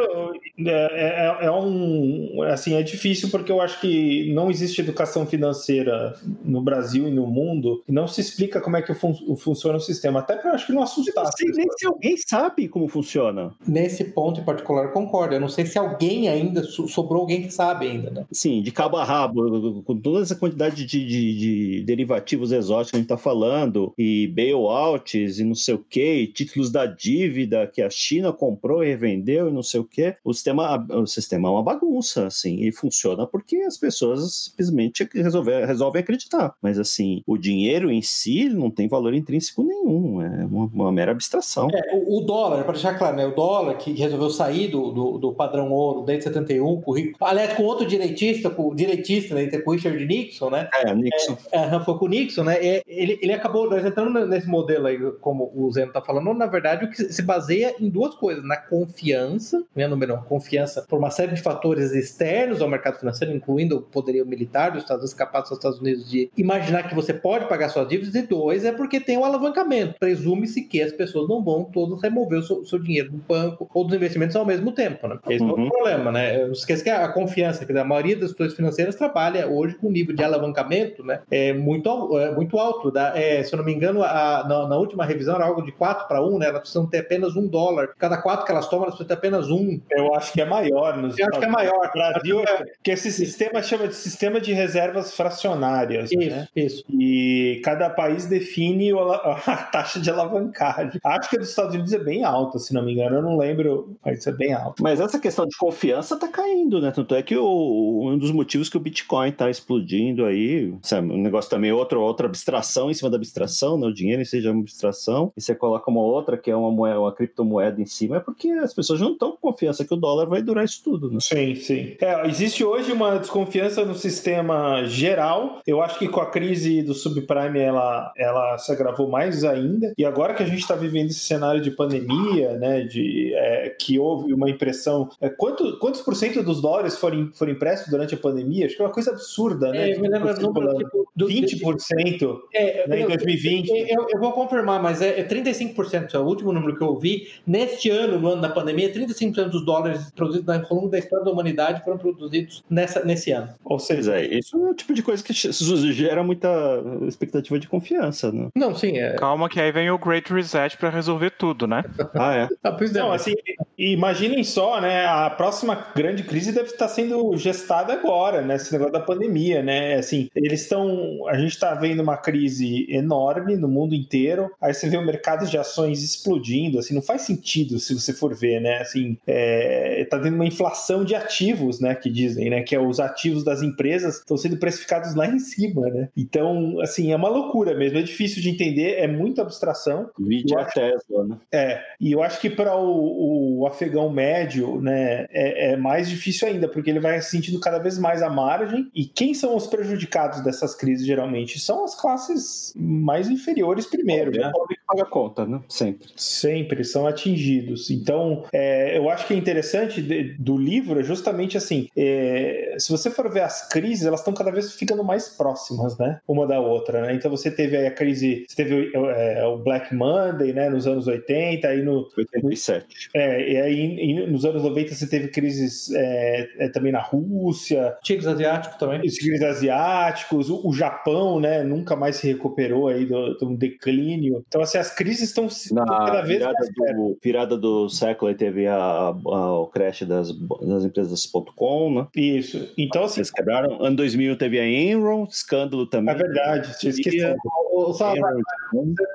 é, é, é um. Assim, é difícil porque eu acho que não existe educação financeira no Brasil e no mundo e não se explica como é que fun- funciona o sistema. Até para eu acho que não assustar. Eu as não sei nem se alguém sabe como funciona. Nesse ponto em particular, eu concordo. Eu não sei se alguém ainda, so- sobrou alguém que sabe ainda, né? Sim, de cabo a rabo, com toda essa quantidade de, de- de derivativos exóticos que a gente está falando, e bailouts e não sei o que, títulos da dívida que a China comprou e revendeu e não sei o que, o sistema, o sistema é uma bagunça, assim, e funciona porque as pessoas simplesmente resolver, resolvem acreditar. Mas, assim, o dinheiro em si não tem valor intrínseco nenhum, é uma, uma mera abstração. É, o, o dólar, para deixar claro, né? O dólar que resolveu sair do, do, do padrão ouro desde 71, com, aliás, com outro direitista, com o direitista, né? Com o Richard Nixon, né? É, Nixon. É, foi com o Nixon, né? É, Ele, ele acabou, nós entramos nesse modelo aí, como o Zeno tá falando, na verdade, o que se baseia em duas coisas: na confiança, né, número um, confiança por uma série de fatores externos ao mercado financeiro, incluindo o poderio militar dos Estados Unidos, capaz dos Estados Unidos de imaginar que você pode pagar suas dívidas, e dois, é porque tem o alavancamento. Presume-se que as pessoas não vão todas remover o seu, seu dinheiro do banco ou dos investimentos ao mesmo tempo, né? Esse é Uhum. o problema, né? Não esqueça que a confiança, que a maioria das instituições financeiras trabalha hoje com um nível de alavancamento, né? É muito, é muito alto. Da, é, se eu não me engano, a- na, na última revisão era algo de 4 para 1, né? Elas precisam ter apenas um dólar. Cada quatro que elas tomam, elas precisam ter apenas um. Eu acho que é maior nos Eu acho que é maior. No Brasil, que esse sistema chama de sistema de reservas fracionárias. Isso, né? isso. E cada país define a taxa de alavancagem. Acho que a dos Estados Unidos é bem alta, se não me engano. Eu não lembro, mas é bem alta. Mas essa questão de confiança tá caindo, né? Tanto é que o, um dos motivos que o Bitcoin tá explodindo aí, sabe, um negócio também, outra, outra abstração em cima da abstração, né? O dinheiro já é uma abstração, e você coloca uma outra que é uma, moeda, uma criptomoeda em cima, é porque as pessoas não estão com confiança que o dólar vai durar isso tudo, né? Sim, sim. É, existe hoje uma desconfiança no sistema geral. Eu acho que com a crise do subprime ela, ela se agravou mais ainda. E agora que a gente está vivendo esse cenário de pandemia, né, de é, que houve uma impressão. É, quanto, quantos por cento dos dólares foram, foram impressos durante a pandemia? Acho que é uma coisa absurda, né? É, eu me lembro do número, tipo, do- 20% É, né, em eu- 2020. Eu, eu vou confirmar, mas é, é 35%, é o último número que eu vi. Neste ano, no ano da pandemia, 35% dos dólares produzidos ao longo da história da humanidade foram produzidos nessa, nesse ano. Ou seja, é, isso é o tipo de coisa que gera muita expectativa de confiança, né? Não, sim, é. Calma que aí vem o Great Reset pra resolver tudo, né? Ah, é. Ah, pois é, Não, mas- assim, imaginem só, né? A próxima grande crise deve estar sendo gestada agora, né? Esse negócio da pandemia, né? Assim, eles estão. A gente está vendo uma crise enorme no mundo inteiro. Aí você vê o mercado de ações explodindo, assim, não faz sentido se você for ver, né? Assim, é, tá tendo uma inflação de ativos, né? Que dizem, né? Que é os ativos das empresas estão sendo precificados lá em cima, né? Então, assim, é uma loucura mesmo. É difícil de entender, é muita abstração. Vídeo a Tesla, né? É, e eu acho que para o, o afegão médio, né, é, é mais difícil ainda, porque ele vai sentindo cada vez mais a margem. E quem são os prejudicados dessas crises, geralmente? São as classes mais inferiores primeiro, É né? o pobre que paga a conta, né? Sempre. Sempre são atingidos. Então, é, eu acho que é interessante de- do livro é justamente assim: é, se você for ver as crises, elas estão cada vez ficando mais próximas, né? Uma da outra, né? Então você teve aí a crise, você teve é, o Black Monday, né? Nos anos 80, aí no, 87. é, e aí nos anos 90 você teve crises é, é, também na Rússia, Tigres asiáticos também. os crises asiáticos, o, Japão, né? Nunca mais se recuperou aí do, do declínio. Então, assim, as crises estão cada vez virada mais do, virada do século aí teve a, a- o crash das, das empresas .com, né? Isso. Então, assim, Eles quebraram. Ano 2000 teve a Enron, escândalo também. é verdade. Tinha esquecido.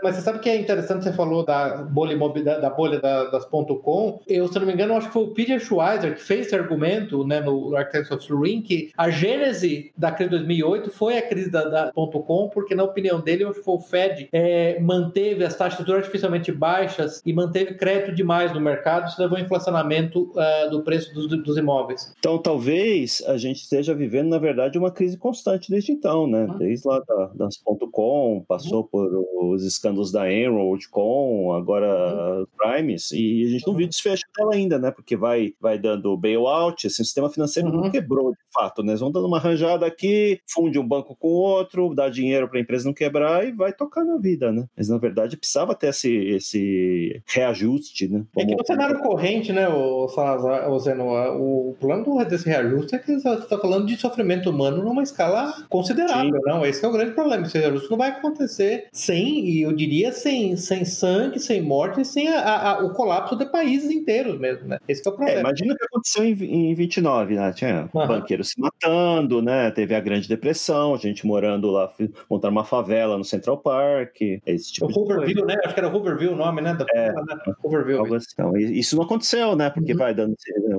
Mas você sabe que é interessante, você falou da bolha, da, da bolha da- das .com, eu, se não me engano, acho que foi o Peter Schweizer que fez esse argumento né, no Architects of Turing, que a gênese da crise de 2008 foi a crise da, da .com, porque na opinião dele, acho que foi o Fed, é, manteve as taxas artificialmente baixas e manteve crédito demais no mercado, isso levou ao inflacionamento uh, do preço dos, dos, imóveis. Então, talvez a gente esteja vivendo, na verdade, uma crise constante desde então, né? Uhum. Desde lá da, das .com, passou uhum. por os escândalos da Enroll com, agora uhum. Primes, e a gente não viu desfecho dela ainda, né? Porque vai, vai dando bailout, assim, o sistema financeiro não uhum. quebrou de fato, né? Eles vão dando uma arranjada aqui, funde um banco com o outro, dá dinheiro para a empresa não quebrar e vai tocar na vida, né? Mas na verdade precisava ter esse, esse reajuste, né? Como... É que no cenário corrente, né, o Salazar, o Zeno, o plano desse reajuste é que você está falando de sofrimento humano numa escala considerável, Sim. não? Esse é o grande problema. Esse reajuste não vai acontecer sem, e eu diria, sem, sem sangue, sem morte, sem a, a, o colapso de países inteiros mesmo, né? Esse é o é, problema. É, imagina o que aconteceu em, em 29, né? Tinha uhum. banqueiros se matando, né? Teve a Grande Depressão, gente morando lá, montando uma favela no Central Park, esse tipo o de Hooverville, né? Acho que era Hooverville o nome, né? Da é, né? Hooverville. Assim. Então, isso não aconteceu, né? Porque uhum. vai dando,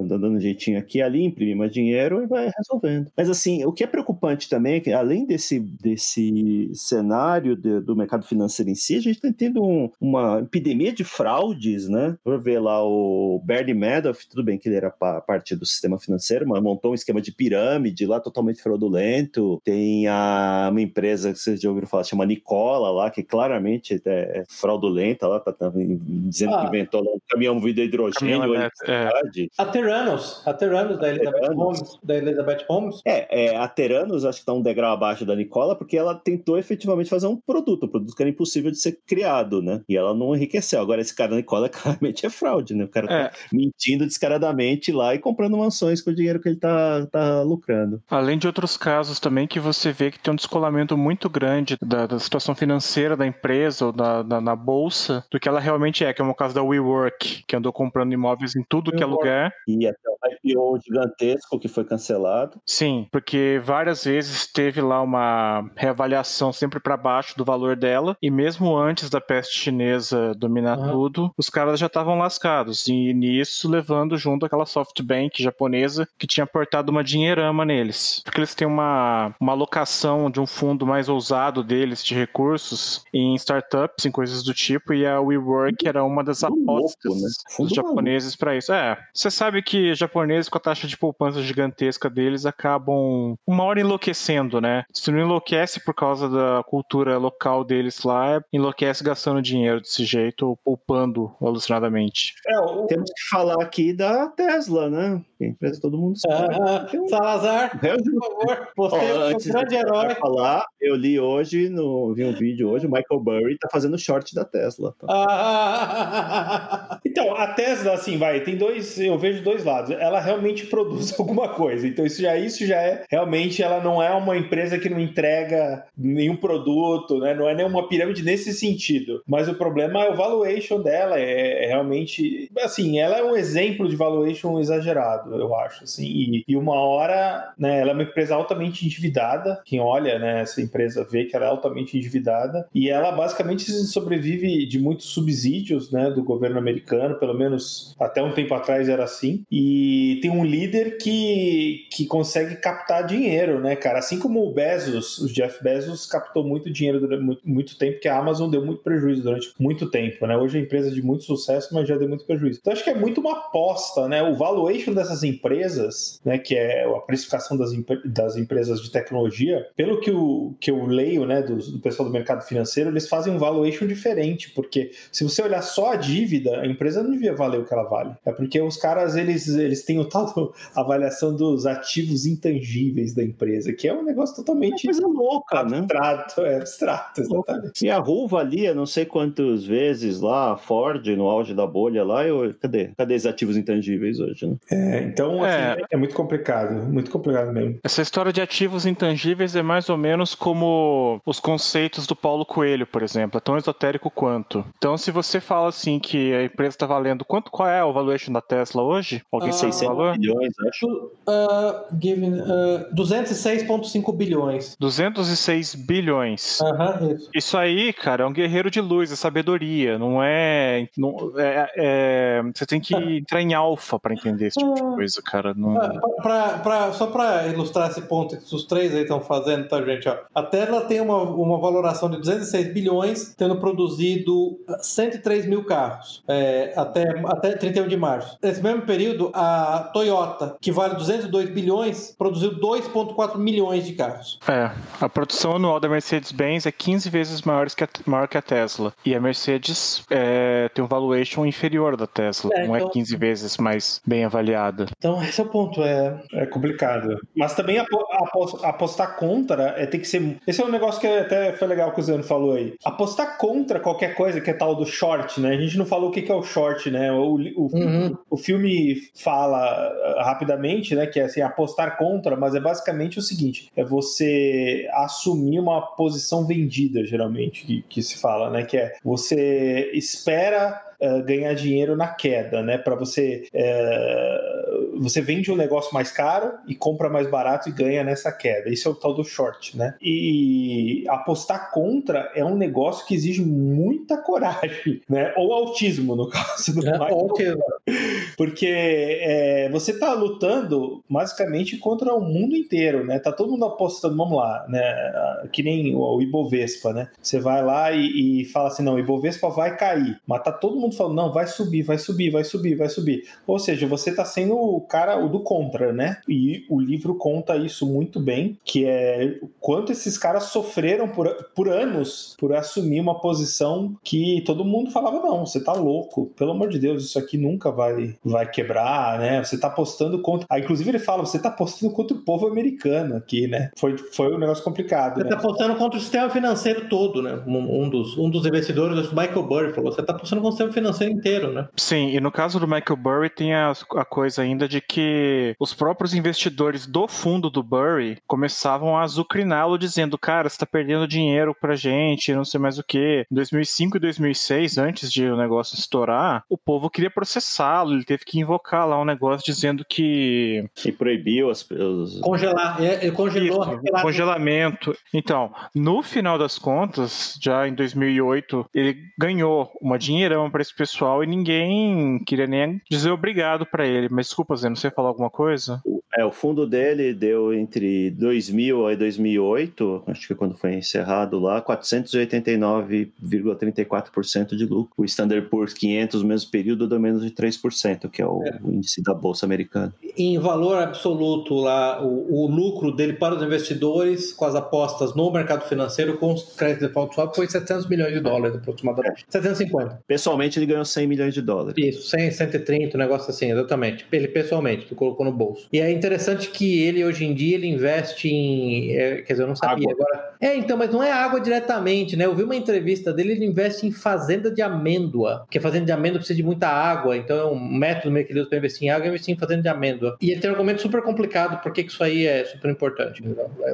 dando jeitinho aqui ali, imprime mais dinheiro e vai resolvendo. Mas assim, o que é preocupante também é que além desse, desse cenário de, do mercado financeiro em si, a gente está tendo um, uma epidemia de fraudes, né? Por ver lá o Bernie Madoff, tudo bem que ele era parte do sistema financeiro, mas montou um esquema de pirâmide lá totalmente fraudulento. Tem a, uma empresa que vocês já ouviram falar, chama Nicola lá, que claramente é, é fraudulenta lá, tá, tá dizendo ah. que inventou lá um caminhão movido a hidrogênio. É. A Terranos, a Terranos da Elizabeth Terranos. Holmes. Da Elizabeth Holmes. É, é, a Terranos acho que está um degrau abaixo da Nicola, porque ela tentou efetivamente fazer um produto, um produto que era impossível de ser criado, né? E ela não enriqueceu. Agora, esse cara da Nicola claramente é fraude, né? O cara tá é. tá mentindo descaradamente lá e comprando mansões com o dinheiro que ele tá, tá lucrando. Além de outros casos também que você vê que tem um descolamento muito grande da, da situação financeira da empresa ou da, da, na bolsa do que ela realmente é, que é o caso da WeWork, que andou comprando imóveis em tudo que é lugar. E até o IPO gigantesco que foi cancelado. Sim, porque várias vezes teve lá uma reavaliação sempre para baixo do valor dela, e mesmo antes da peste chinesa dominar uhum. tudo, os caras já estavam lascados, e nisso levando junto aquela SoftBank japonesa que tinha aportado uma dinheirama neles. Porque eles têm uma, uma alocação de um fundo mais ousado deles de recursos em startups, em coisas do tipo, e a WeWork era uma das apostas louco, né? dos japoneses para isso. É, você sabe que japoneses com a taxa de poupança gigantesca deles acabam uma hora enlouquecendo, né? Se não enlouquece por causa da cultura local deles lá, enlouquece gastando dinheiro desse jeito ou poupando alucinadamente. É, o... Temos que falar aqui da Tesla, né? A empresa todo mundo sabe. Ah, Salazar, por favor, você oh, é um grande herói. Falar, eu li hoje, no, vi um vídeo hoje, o Michael Burry tá fazendo short da Tesla. Tá? Ah, então, a Tesla, assim, vai, tem dois, eu vejo dois lados. Ela realmente produz alguma coisa. Então, isso já, isso já é, realmente, ela não é uma empresa que não entrega nenhum produto, né? Não é nenhuma pirâmide nesse sentido. Mas o problema é o valuation dela, é, é realmente, assim, ela é um exemplo de valuation exagerado, eu acho, assim. E, e uma hora, né, ela é uma empresa altamente endividada. Quem olha, né, essa empresa vê que ela é altamente endividada. E ela basicamente sobrevive de muitos subsídios, né, do governo americano, pelo menos até um tempo atrás era assim. E tem um líder que, que consegue captar dinheiro, né, cara? Assim como o Bezos, o Jeff Bezos captou muito dinheiro durante muito, muito tempo, que a Amazon deu muito prejuízo durante muito tempo, né? Hoje é empresa de muito sucesso, mas já deu muito prejuízo. Então acho que é muito uma aposta, né? O valuation dessas empresas, né, que é a precificação das, das empresas de tecnologia, pelo que, o, que eu leio, né, do, do pessoal do mercado financeiro, eles fazem um valuation diferente, porque se você olhar só a dívida, a empresa não devia valer o que ela vale. É porque os caras, eles, eles têm o tal do, avaliação dos ativos intangíveis da empresa, que é um negócio totalmente... É coisa louca, né? abstrato, né? É abstrato, exatamente. E a Ru valia não sei quantas vezes lá, Ford, no auge da bolha lá, eu, cadê? Cadê os ativos intangíveis hoje, né? É, então, assim, é. é muito complicado, muito complicado mesmo. Essa história de ativos intangíveis é mais ou menos como os conceitos do Paulo Coelho, por exemplo, é tão esotérico quanto. Então, se você fala assim que a empresa está valendo, quanto, qual é o valuation da Tesla hoje? Alguém uh, 600 bilhões, acho. Uh, given, uh, 206,5 bilhões. 206 bilhões. Uhum, isso. isso aí, cara, é um guerreiro de luz, é sabedoria, não é, não, é, é você tem que entrar em alfa pra entender esse tipo de coisa, cara. Não... Ah, pra- pra- só para ilustrar esse ponto que os três aí estão fazendo, tá, gente? Ó. A Tesla tem uma, uma valoração de 206 bilhões, tendo produzido 103 mil carros é, até, até 31 de março. Nesse mesmo período, a Toyota, que vale 202 bilhões, produziu 2,4 milhões de carros. É, a produção anual da Mercedes-Benz é 15 vezes maior que a, maior que a Tesla. E a Mercedes é, tem um valuation inferior da Tesla. É, não então- é 15 vezes mais bem avaliada. Então, esse é o ponto. É, É complicado. Mas também apo- apo- apostar contra é ter que ser. Esse é um negócio que até foi legal que o Zeno falou aí. Apostar contra qualquer coisa que é tal do short, né? A gente não falou o que é o short, né? O, o, Uhum. o filme fala ah, rapidamente, né? Que é assim, apostar contra, mas é basicamente o seguinte: é você assumir uma posição vendida, geralmente, que, que se fala, né? Que é você espera eh, ganhar dinheiro na queda, né? Para você eh, você vende um negócio mais caro e compra mais barato e ganha nessa queda. Isso é o tal do short, né? E apostar contra é um negócio que exige muita coragem, né? Ou autismo no caso do é, Michael. Porque é, você tá lutando basicamente contra o mundo inteiro, né? Tá todo mundo apostando, vamos lá, né? Que nem o, Ibovespa, né? Você vai lá e, e fala assim, não, o Ibovespa vai cair. Mas tá todo mundo falando, não, vai subir, vai subir, vai subir, vai subir. Ou seja, você tá sendo cara, o do contra, né? E o livro conta isso muito bem, que é o quanto esses caras sofreram por, por anos por assumir uma posição que todo mundo falava, não, você tá louco, pelo amor de Deus, isso aqui nunca vai, vai quebrar, né? Você tá apostando contra. Ah, inclusive ele fala, você tá apostando contra o povo americano aqui, né? Foi, foi um negócio complicado. Você né? está apostando contra o sistema financeiro todo, né? Um, um dos, um dos investidores, o Michael Burry, falou: você está apostando contra o sistema financeiro inteiro, né? Sim, e no caso do Michael Burry tem a, a coisa ainda de que os próprios investidores do fundo do Burry começavam a azucriná-lo dizendo, cara, você tá perdendo dinheiro pra gente, não sei mais o que. Em 2005 e 2006, antes de o negócio estourar, o povo queria processá-lo, ele teve que invocar lá um negócio dizendo que E proibiu as, os, Congelar. é, Ele congelou Isso, congelamento. Então, no final das contas, já em 2008, ele ganhou uma dinheirama para esse pessoal e ninguém queria nem dizer obrigado para ele. Mas desculpa, Zé, não sei falar alguma coisa? É, o fundo dele deu entre 2000 e 2008, acho que quando foi encerrado lá, 489,34% de lucro. O Standard Poor's 500, no mesmo período, deu menos de 3%, que é o, o índice da Bolsa Americana. Em valor absoluto, lá, o, o lucro dele para os investidores com as apostas no mercado financeiro com os créditos default swap foi 700 milhões de dólares, aproximadamente. 750. Pessoalmente, ele ganhou 100 milhões de dólares. Isso, 100, 130, um negócio assim, exatamente. Ele pessoalmente, ele colocou no bolso. E é interessante que ele, hoje em dia, ele investe em. é, quer dizer, eu não sabia Água. agora. É, então, mas não é água diretamente, né? Eu vi uma entrevista dele, ele investe em fazenda de amêndoa. Porque fazenda de amêndoa precisa de muita água, então é um método meio que ele usa para investir em água e investir em fazenda de amêndoa. E ele tem um argumento super complicado porque que isso aí é super importante.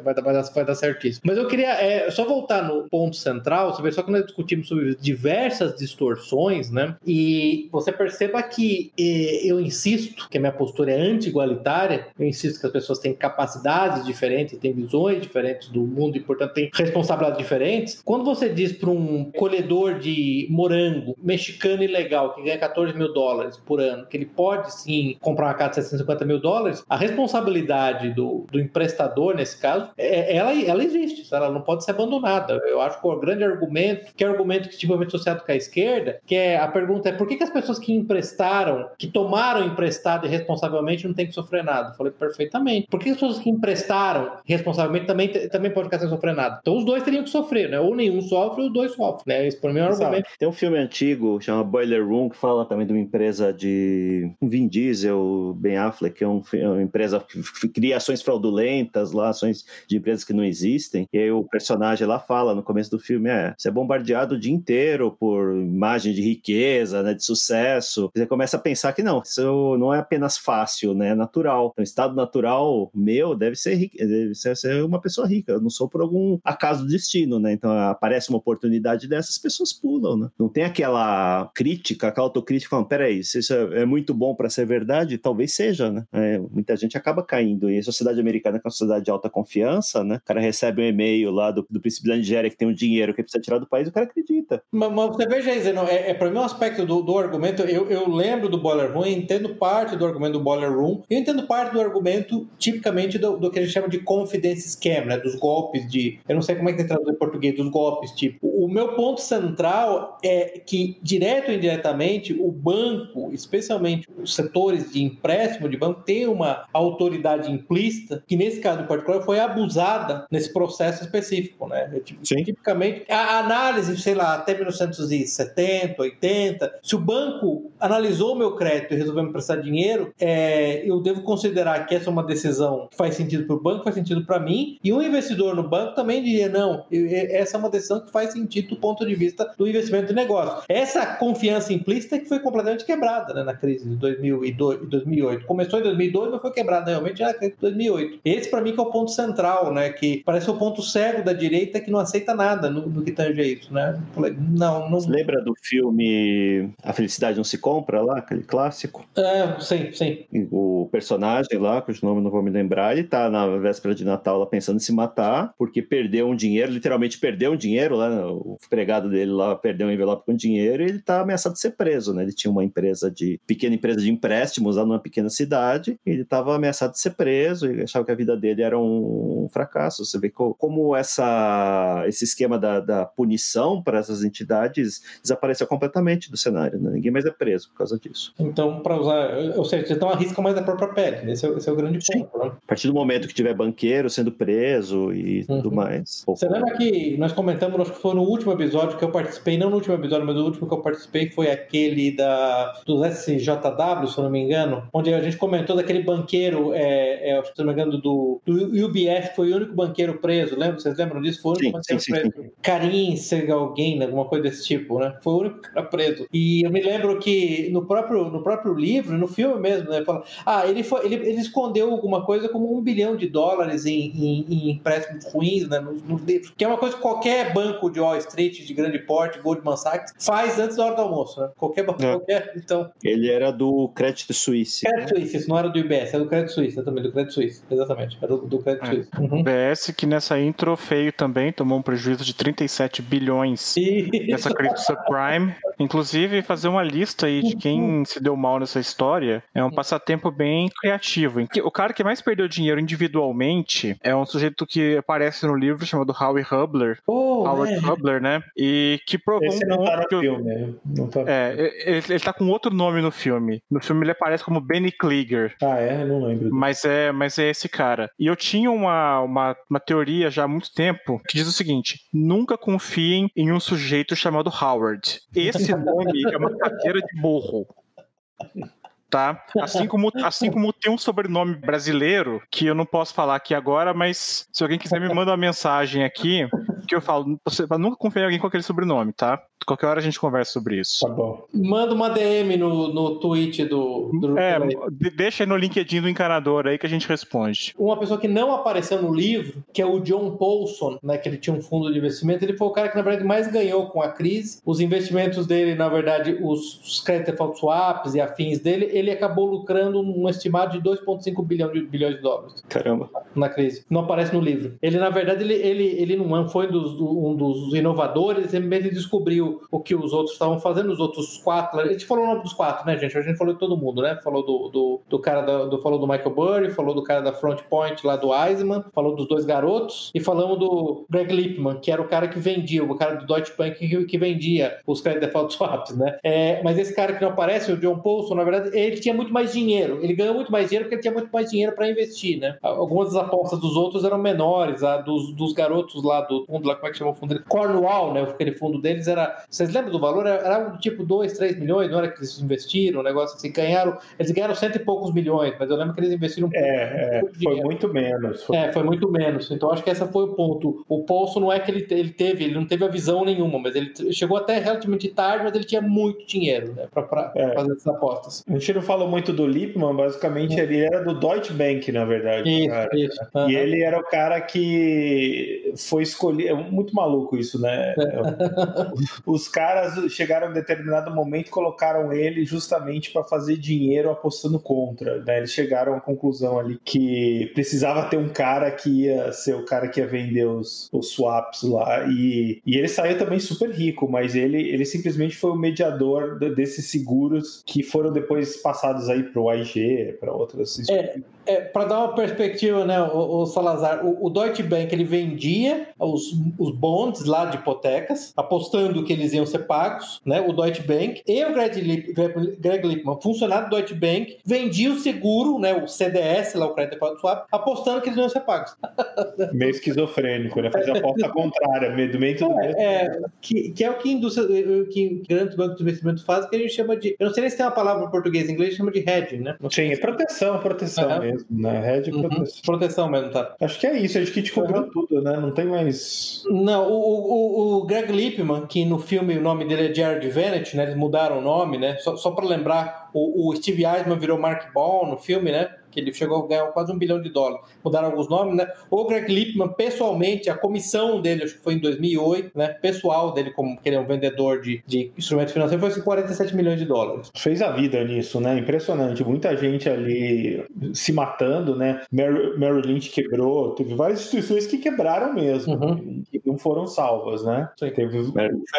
Vai, dar- vai, dar, vai dar certíssimo. Mas eu queria é, só voltar no ponto central, você vê só que nós discutimos sobre diversas distorções, né? E você perceba que eh, eu insisto que a minha postura é anti-igualitária, eu insisto que as pessoas têm capacidades diferentes, têm visões diferentes do mundo e, portanto, têm responsabilidades diferentes. Quando você diz para um colhedor de morango mexicano ilegal que ganha 14 mil dólares por ano, que ele pode sim comprar uma casa de 750 mil dólares, a responsabilidade do, do emprestador, nesse caso, é, ela, ela existe, ela não pode ser abandonada. Eu acho que o grande argumento, que é o argumento que tipicamente associado com a esquerda, que é a pergunta é por que, que as pessoas que emprestaram, que tomaram emprestado irresponsavelmente não têm que sofrer nada? Eu falei perfeitamente. Por que as pessoas que emprestaram irresponsavelmente também, também podem ficar sem sofrer nada? Então os dois teriam que sofrer, né? Ou nenhum sofre ou os dois sofrem, né? Esse por mim é um argumento. Tem um filme antigo, chama Boiler Room, que fala também de uma empresa de Vin Diesel, Ben Affleck, que é um é uma empresa que cria ações fraudulentas lá, ações de empresas que não existem. E aí o personagem lá fala no começo do filme, é, você é bombardeado o dia inteiro por imagem de riqueza, né, de sucesso. Você começa a pensar que não, isso não é apenas fácil, né, é natural. Então, o estado natural meu deve ser, deve ser, uma pessoa rica. Eu não sou por algum acaso do destino, né? Então aparece uma oportunidade dessas, pessoas pulam, né? Não tem aquela crítica, aquela autocrítica falando, peraí, se isso é é muito bom para ser verdade, talvez seja, né? É, muita gente acaba caindo. E a sociedade americana, que é uma sociedade de alta confiança, né? O cara recebe um e-mail lá do, do príncipe da Nigéria que tem um dinheiro que precisa tirar do país, o cara acredita. Mas, mas você veja Zeno, é, é para mim um aspecto do, do argumento. Eu, eu lembro do Boiler Room, entendo parte do argumento do Boiler Room, eu entendo parte do argumento tipicamente do, do que a gente chama de confidence scam, né? Dos golpes de. Eu não sei como é que tem traduzido em português, dos golpes, tipo. O meu ponto central é que, direto ou indiretamente, o banco, especialmente os setores de empréstimo de banco, tem uma autoridade implícita, que nesse caso em particular foi abusada nesse processo específico, né? É, tipo, tipicamente, a análise, sei lá, até 1970, 80, se o banco analisou o meu crédito e resolveu me prestar dinheiro, é, eu devo considerar que essa é uma decisão que faz sentido para o banco, faz sentido para mim, e um investidor no banco também diria, não, essa é uma decisão que faz sentido do ponto de vista do investimento de negócio. Essa confiança implícita que foi completamente quebrada né, na crise de 2002, 2008. Começou em 2002, mas foi quebrada realmente na crise de 2008. Esse, para mim, que é o ponto central, né? Que parece o ponto cego da direita que não aceita nada no, no que tange a isso, né? Não, não... Você lembra do filme A Felicidade Não Se Compra lá, aquele clássico? É, sim, sim. O personagem lá, cujo nome não vou me lembrar, ele tá na véspera de Natal lá pensando em se matar, porque perdeu um dinheiro, literalmente perdeu um dinheiro lá, né? o empregado dele lá perdeu um envelope com dinheiro e ele tá ameaçado de ser preso, né? Ele tinha uma empresa de, pequena empresa de empréstimos lá numa pequena cidade, ele tava ameaçado de ser preso e achava que a vida dele era um fracasso. Você vê como essa, esse esquema da, da punição para essas entidades desapareceu completamente do cenário, né? Ninguém mais é preso por causa disso. Então, para usar, ou seja, não arrisca mais a própria pele, esse é, esse é o grande ponto. Né? A partir do momento que tiver banqueiro sendo preso e tudo uhum. mais. Você lembra que nós comentamos, acho que foi no último episódio que eu participei, não no último episódio, mas o último que eu participei foi aquele da, dos SJW, se eu não me engano, onde a gente comentou daquele banqueiro, é, é, se eu não me engano, do, do UBS, foi o único banqueiro preso, lembra? Vocês lembram disso? Foi o único sim, banqueiro sim, preso. Sim. Karim Segalgain, alguma coisa desse tipo, né? Foi o único cara preso. E eu me lembro que no próprio, no próprio livro, no filme mesmo, né? Fala, ah, ele, foi, ele, ele escondeu alguma coisa como um bilhão de dólares em, em, em empréstimos ruins, né? Nos, nos livros. Que é uma coisa que qualquer banco de Wall Street, de grande porte, Goldman Sachs, faz antes da hora do almoço, né? Qualquer banco, é. qualquer. Então. Ele era do Crédito Suíça. Crédito né? Suíça, isso não era do UBS, era do Crédito Suíça também, do Crédito Suíça, exatamente. Era do, do Crédito é. Suíça. Uhum. UBS, que nessa intro feio também, tomou um prejuízo de 37 bilhões nessa crise subprime. Inclusive, fazer uma lista aí de quem uhum. se deu mal nessa história é um passatempo bem criativo. O cara que mais perdeu dinheiro individualmente é um sujeito que aparece no livro chamado Howie Hubler. Oh, Howard é. Hubler, né? E que provou Esse não tá no que... filme. Não tá... É, ele, ele tá com outro nome no filme. No filme ele aparece como Benny Klieger. Ah, é? Não lembro. Mas é, mas é esse cara. E eu tinha uma, uma, uma teoria já há muito tempo que diz o seguinte: nunca confiem em um sujeito chamado Howard. Esse nome é uma cadeira de burro tá? Assim como, assim como tem um sobrenome brasileiro, que eu não posso falar aqui agora, mas se alguém quiser me manda uma mensagem aqui, que eu falo, você nunca confiar em alguém com aquele sobrenome, tá? Qualquer hora a gente conversa sobre isso. Tá bom. Manda uma DM no, no tweet do, do É, deixa aí no LinkedIn do encanador aí que a gente responde. Uma pessoa que não apareceu no livro, que é o John Paulson, né, que ele tinha um fundo de investimento, ele foi o cara que na verdade mais ganhou com a crise. Os investimentos dele, na verdade, os, os credit default swaps e afins dele, ele acabou lucrando um estimado de 2,5 bilhão de, bilhões de dólares. Caramba. Na crise. Não aparece no livro. Ele, na verdade, ele, ele, ele não foi dos, um dos inovadores, ele mesmo descobriu o que os outros estavam fazendo, os outros quatro. A gente falou o nome dos quatro, né, gente? A gente falou de todo mundo, né? Falou do, do, do cara da, do, falou do Michael Burry, falou do cara da Front Point lá do Eisman, falou dos dois garotos e falamos do Greg Lipman, que era o cara que vendia, o cara do Deutsche Bank que, que vendia os credit default swaps, né? É, mas esse cara que não aparece, o John Paulson, na verdade, ele tinha muito mais dinheiro. Ele ganhou muito mais dinheiro porque ele tinha muito mais dinheiro para investir, né? Algumas das apostas dos outros eram menores, a dos, dos garotos lá do fundo, lá, como é que chama o fundo dele? Cornwall, né? Aquele fundo deles era. Vocês lembram do valor? Era um tipo 2, 3 milhões, não era que eles investiram, um negócio assim, ganharam. Eles ganharam cento e poucos milhões, mas eu lembro que eles investiram um é, é, foi muito menos. Foi... É, foi muito menos. Então acho que esse foi o ponto. O Paulson não é que ele, ele teve, ele não teve a visão nenhuma, mas ele chegou até relativamente tarde, mas ele tinha muito dinheiro né, para é. fazer essas apostas. A gente não falou muito do Lipman, basicamente ele era do Deutsche Bank, na verdade. Isso, isso. Uhum. E ele era o cara que foi escolher. É muito maluco isso, né? Os caras chegaram em determinado momento e colocaram ele justamente para fazer dinheiro apostando contra. Né? Eles chegaram à conclusão ali que precisava ter um cara que ia ser o cara que ia vender os, os swaps lá. E, e ele saiu também super rico, mas ele, ele simplesmente foi o mediador desses seguros que foram depois passados aí para o AIG, para outras. É, é, para dar uma perspectiva, né, o, o Salazar, o, o, Deutsche Bank ele vendia os, os bonds lá de hipotecas, apostando que eles iam ser pagos, né? O Deutsche Bank e o Greg, Lip, Greg Lipman, funcionário do Deutsche Bank, vendia o seguro, né, o CDS, lá o Credit Default Swap, apostando que eles iam ser pagos. Meio esquizofrênico, né? Fazer a aposta contrária, meio do meio tudo é, é, que, que é o que, indústria, que grandes bancos de investimento fazem, que a gente chama de. Eu não sei nem se tem uma palavra em português, em inglês chama de hedging, né? Sim, é proteção, proteção uhum. mesmo, né? Hedge uhum. proteção. Proteção mesmo, tá? Acho que é isso, acho que te cobriu uhum. tudo, né? Não tem mais. Não, o, o, o Greg Lipman, que no filme o nome dele é Jared Vanet, né? Eles mudaram o nome, né? Só, só para lembrar, o, o Steve Eisman virou Mark Ball no filme, né? Que ele chegou a ganhar quase um bilhão de dólares. Mudaram alguns nomes, né? O Greg Lipman, pessoalmente, a comissão dele, acho que foi em 2008, né? Pessoal dele, como que ele é um vendedor de, de instrumentos financeiros, foi assim, 47 milhões de dólares. Fez a vida nisso, né? Impressionante. Muita gente ali se matando, né? Merrill Lynch quebrou, teve várias instituições que quebraram mesmo, uhum. que não foram salvas, né? Sim. Teve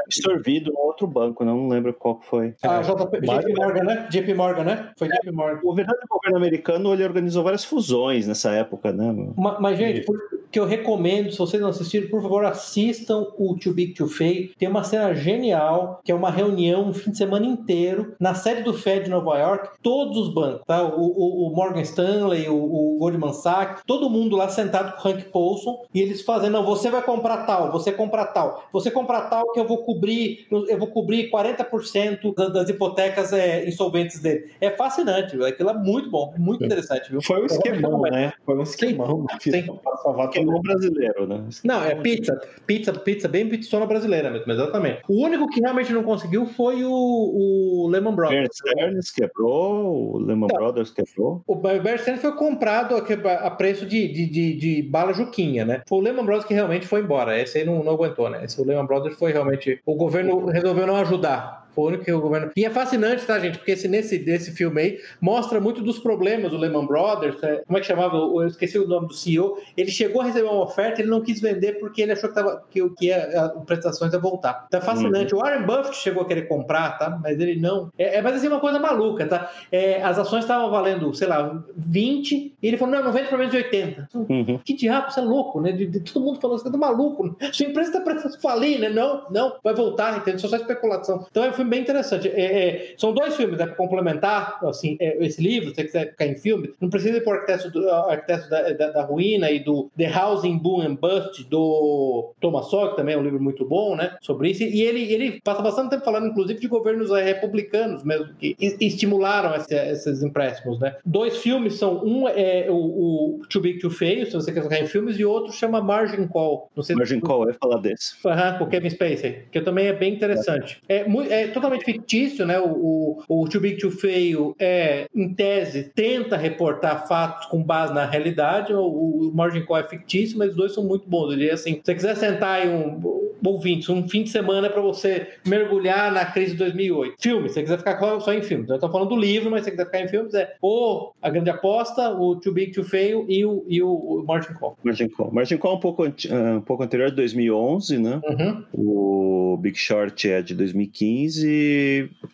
absorvido um outro banco, não lembro qual foi. Ah, é. JP, JP Morgan, né? JP Morgan, né? Foi JP Morgan. O verdadeiro governo americano, ele organizou várias fusões nessa época, né? Mas, mas gente, por, que eu recomendo, se vocês não assistiram, por favor, assistam o Too Big to Fail. Tem uma cena genial, que é uma reunião um fim de semana inteiro, na sede do Fed de Nova York, todos os bancos, tá? O, o, o Morgan Stanley, o, o, Goldman Sachs, todo mundo lá sentado com o Hank Paulson, e eles fazendo, não, você vai comprar tal, você compra tal, você compra tal que eu vou cobrir, eu vou cobrir 40% das hipotecas é, insolventes dele. É fascinante, aquilo é muito bom, muito interessante, viu? Foi um esquemão, né? Foi um esquemão. Sim. Sim esquemão brasileiro, né? Não, é pizza. Pizza, pizza bem pizzona brasileira mesmo, exatamente. O único que realmente não conseguiu foi o, o Lehman Brothers. Bear quebrou, o Lehman então, Brothers quebrou. O Bear Stearns foi comprado a, preço de, de, de, de, bala juquinha, né? Foi o Lehman Brothers que realmente foi embora. Esse aí não, não aguentou, né? Esse o Lehman Brothers foi realmente... O governo resolveu não ajudar foi o único que o governo. E é fascinante, tá, gente? Porque esse, nesse desse filme aí mostra muito dos problemas do Lehman Brothers. É, como é que chamava? Eu esqueci o nome do CEO. Ele chegou a receber uma oferta, ele não quis vender porque ele achou que, tava, que, que ia, a, prestações ia voltar. Tá fascinante. Uhum. O Warren Buffett chegou a querer comprar, tá? Mas ele não. É, é mas assim, uma coisa maluca, tá? É, as ações estavam valendo, sei lá, 20, e ele falou: não, não vende para menos de 80. Uhum. Que diabo, você é louco, né? De, de, todo mundo falando, você tá maluco. Sua empresa tá precisando falir, né? Não, não, vai voltar, entende? Só só especulação. Então, eu fui filme bem interessante. É, é, são dois filmes, né, para complementar assim, é, esse livro, se você quiser ficar em filme, não precisa ir por arquiteto, do, arquiteto da, da, da, Ruína e do The Housing Boom and Bust do Thomas Sowell, que também é um livro muito bom, né, sobre isso. E ele, ele passa bastante tempo falando, inclusive, de governos é, republicanos mesmo, que estimularam esse, esses empréstimos, né. Dois filmes são, um é o, o Too Big to Fail, se você quer ficar em filmes, e outro chama Margin Call. Não sei Margin se... Call, eu ia falar desse. Uhum, com o Kevin Spacey, que também é bem interessante. É, é totalmente fictício, né? O, o, o Too Big to Fail é, em tese, tenta reportar fatos com base na realidade. O, o Margin Call é fictício, mas os dois são muito bons. Ele assim, se você quiser sentar em um ouvintes, um fim de semana para você mergulhar na crise de 2008. Filme, se você quiser ficar só em filmes. Eu tô falando do livro, mas se você quiser ficar em filmes, é o A Grande Aposta, o Too Big to Fail e o, e o, o Margin Call. Margin Call. Margin Call é um pouco, um pouco anterior, de 2011, né? Uhum. O Big Short é de 2015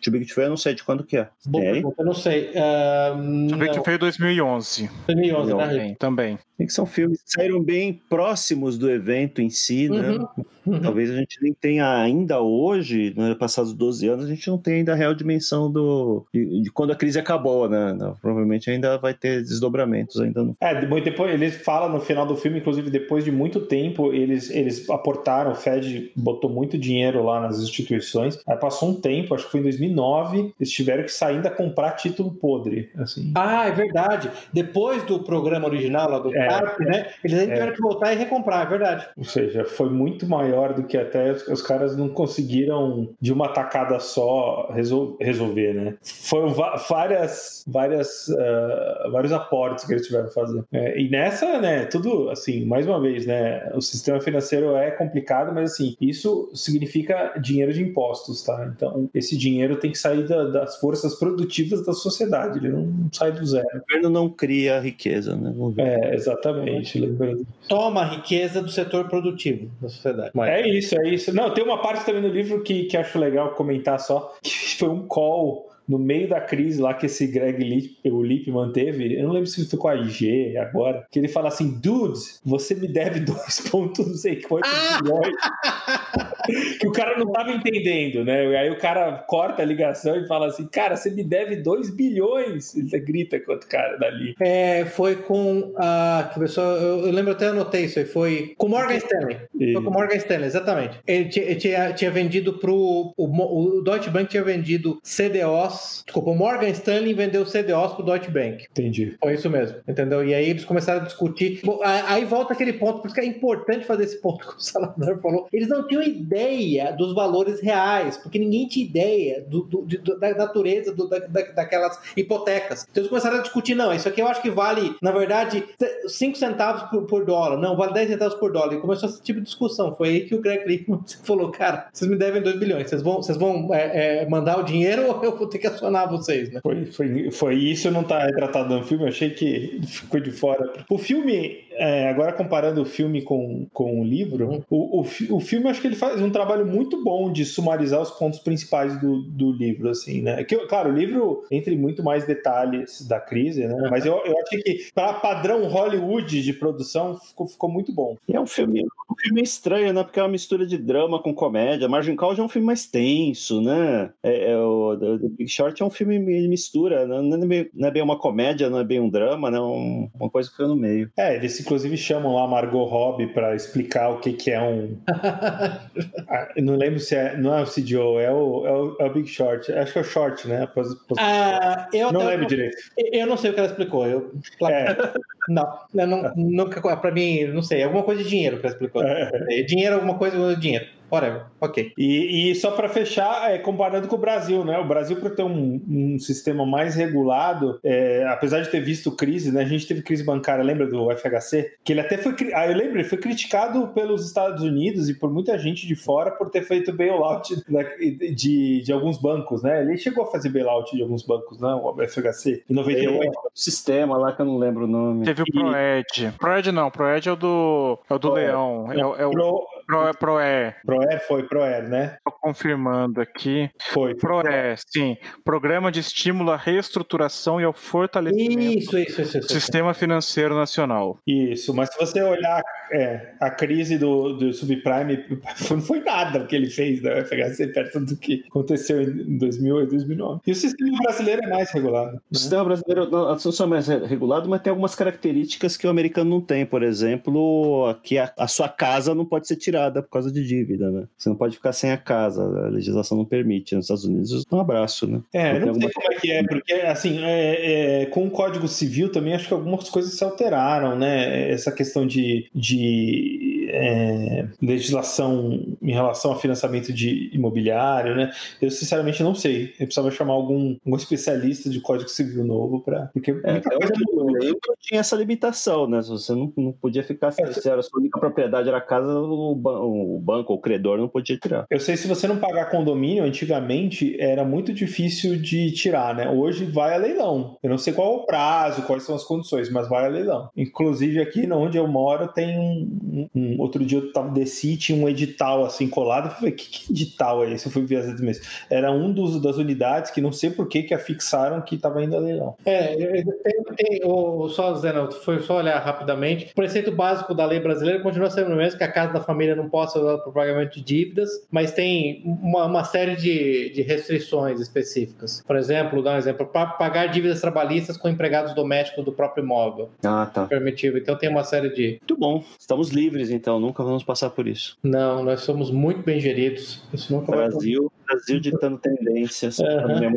Too Big to Fail eu não sei de quando que é. Bom, é eu não sei. Uh, Too Big to Fail 2011. 2011, né? Também. Tem que são filmes que saíram bem próximos do evento em si, né? Uhum. Uhum. Talvez a gente nem tenha ainda hoje, né, passados 12 anos, a gente não tem ainda a real dimensão do, de, de quando a crise acabou, né? Não, provavelmente ainda vai ter desdobramentos ainda. No... É, depois eles falam no final do filme, inclusive depois de muito tempo, eles, eles aportaram, o Fed botou muito dinheiro lá nas instituições. Aí passou um tempo, acho que foi em 2009, eles tiveram que sair ainda comprar título podre. Assim. Ah, é verdade. Depois do programa original lá do é, CARP, né? Eles ainda é. tiveram que voltar e recomprar, é verdade. Ou seja, foi muito maior maior do que até os, os caras não conseguiram de uma tacada só resol, resolver, né? Foram várias, várias, uh, vários aportes que eles tiveram que fazer. É, e nessa, né, tudo assim, mais uma vez, né, o sistema financeiro é complicado, mas assim, isso significa dinheiro de impostos, tá? Então, esse dinheiro tem que sair da, das forças produtivas da sociedade, ele não sai do zero. O governo não cria riqueza, né? É, exatamente. Lembrando. Toma a riqueza do setor produtivo da sociedade. É isso, é isso. Não, tem uma parte também no livro que, que acho legal comentar só, que foi um call no meio da crise lá que esse Greg Lip, o Lip manteve, eu não lembro se foi com a IG agora, que ele fala assim, dude, você me deve dois pontos, não sei quantos bilhões. que o cara não tava entendendo, né? Aí o cara corta a ligação e fala assim, cara, você me deve 2 bilhões. Ele grita quanto cara dali. É, foi com a. Que pessoa, eu, eu lembro até anotei isso aí, foi com Morgan Stanley. E... Foi com Morgan Stanley, exatamente. Ele tinha, tinha, tinha vendido pro. O, o Deutsche Bank tinha vendido CDOs. Desculpa, o Morgan Stanley vendeu CDOs pro Deutsche Bank. Entendi. Foi isso mesmo, entendeu? E aí eles começaram a discutir. Bom, aí volta aquele ponto, por isso que é importante fazer esse ponto que o Salador falou. Eles não tinham ideia dos valores reais, porque ninguém tinha ideia do, do, do, da natureza da, da, daquelas hipotecas. Então eles começaram a discutir, não, isso aqui eu acho que vale, na verdade, 5 centavos por, por, dólar, não, vale 10 centavos por dólar. E começou esse tipo de discussão. Foi aí que o Greg Lickman falou, cara, vocês me devem 2 bilhões, vocês vão, vocês vão é, é, mandar o dinheiro ou eu vou ter que acionar vocês, né? Foi, foi, foi isso, não tá retratado no filme, eu achei que ficou de fora. O filme é, agora comparando o filme com, com o livro, uhum. o, o, o filme acho que ele faz um trabalho muito bom de sumarizar os pontos principais do, do livro, assim, né? Que, claro, o livro entra em muito mais detalhes da crise, né? Mas eu, eu achei que, para padrão Hollywood de produção, ficou, ficou muito bom. É um filme, um filme estranho, né? Porque é uma mistura de drama com comédia. Margin Call já é um filme mais tenso, né? É, é o The Big Short é um filme mistura, né? não é, bem, não é bem uma comédia, não é bem um drama, né? Um, uma coisa que fica no meio. É, ele se inclusive chamam lá Margot Robbie para explicar o que, que é um. ah, não lembro se é. Não é o CDO, é o, é o, é o Big Short. Acho que é o Short, né? Pos, pos... Ah, eu, não lembro eu, direito. Eu não sei o que ela explicou. Eu, é. Não, eu não, nunca. Para mim, não sei. Alguma coisa de dinheiro que ela explicou. É. Dinheiro, alguma coisa dinheiro whatever, ok. E, e só para fechar, é, comparando com o Brasil, né? O Brasil, para ter um, um, sistema mais regulado, é, apesar de ter visto crise, né? A gente teve crise bancária, lembra do FHC? Que ele até foi. Ah, eu lembro, ele foi criticado pelos Estados Unidos e por muita gente de fora por ter feito bailout de, de, de alguns bancos, né? Ele chegou a fazer bailout de alguns bancos, não? O FHC, em 98. É, sistema lá que eu não lembro o nome. Teve o Proed. Proed não, Proed é o do, é o do Leão. É, é o... Pro, Pro, Proé. Proé foi Proé, né? Estou confirmando aqui. Foi. Proé, sim. Programa de estímulo à reestruturação e ao fortalecimento isso, isso, isso, do sistema financeiro nacional. Isso, mas se você olhar é, a crise do, do subprime, não foi nada o que ele fez da FHC perto do que aconteceu em 2008, 2009. E o sistema brasileiro é mais regulado. Né? O sistema brasileiro não só é mais regulado, mas tem algumas características que o americano não tem. Por exemplo, que a, a sua casa não pode ser tirada tirada por causa de dívida, né? Você não pode ficar sem a casa, a legislação não permite. Nos Estados Unidos, um abraço, né? É, não sei como é que é, porque, assim, é, é, com o Código Civil também acho que algumas coisas se alteraram, né? Essa questão de, de é, legislação em relação a financiamento de imobiliário, né? Eu sinceramente não sei. Eu precisava chamar algum, algum especialista de Código Civil novo para porque é, muita coisa eu tinha essa limitação, né? Você não, não podia ficar se, se a sua única propriedade era a casa, o, o banco, o credor não podia tirar. Eu sei se você não pagar condomínio, antigamente era muito difícil de tirar, né? Hoje vai a leilão. Eu não sei qual é o prazo, quais são as condições, mas vai a leilão. Inclusive aqui onde eu moro tem um, um outro dia eu tava, desci tinha um edital assim colado. Eu falei, que, que edital é esse? Eu fui ver as vezes. Era um dos, das unidades que não sei por que que afixaram que estava indo a leilão. É, tem, tem, o, só, Zena, foi só olhar rapidamente. O preceito básico da lei brasileira continua sendo o mesmo, que a casa da família não possa usar para pagamento de dívidas, mas tem uma, uma série de, de restrições específicas. Por exemplo, dar um exemplo, para pagar dívidas trabalhistas com empregados domésticos do próprio imóvel. Ah, tá. Permitido. Então tem uma série de. Muito bom. Estamos livres, então então nunca vamos passar por isso. Não, nós somos muito bem geridos. Isso nunca Brasil, vai... Brasil ditando tendências. Uhum.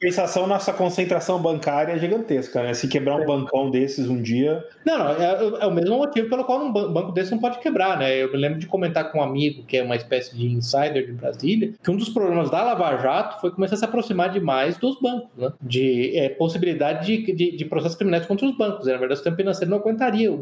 Compensação, nossa concentração bancária é gigantesca, né? Se quebrar um bancão desses um dia. Não, não, é, é o mesmo motivo pelo qual um banco desse não pode quebrar, né? Eu me lembro de comentar com um amigo que é uma espécie de insider de Brasília, que um dos problemas da Lava Jato foi começar a se aproximar demais dos bancos, né? De é, possibilidade de, de, de, processos criminais contra os bancos. Na verdade, o sistema financeiro não aguentaria um,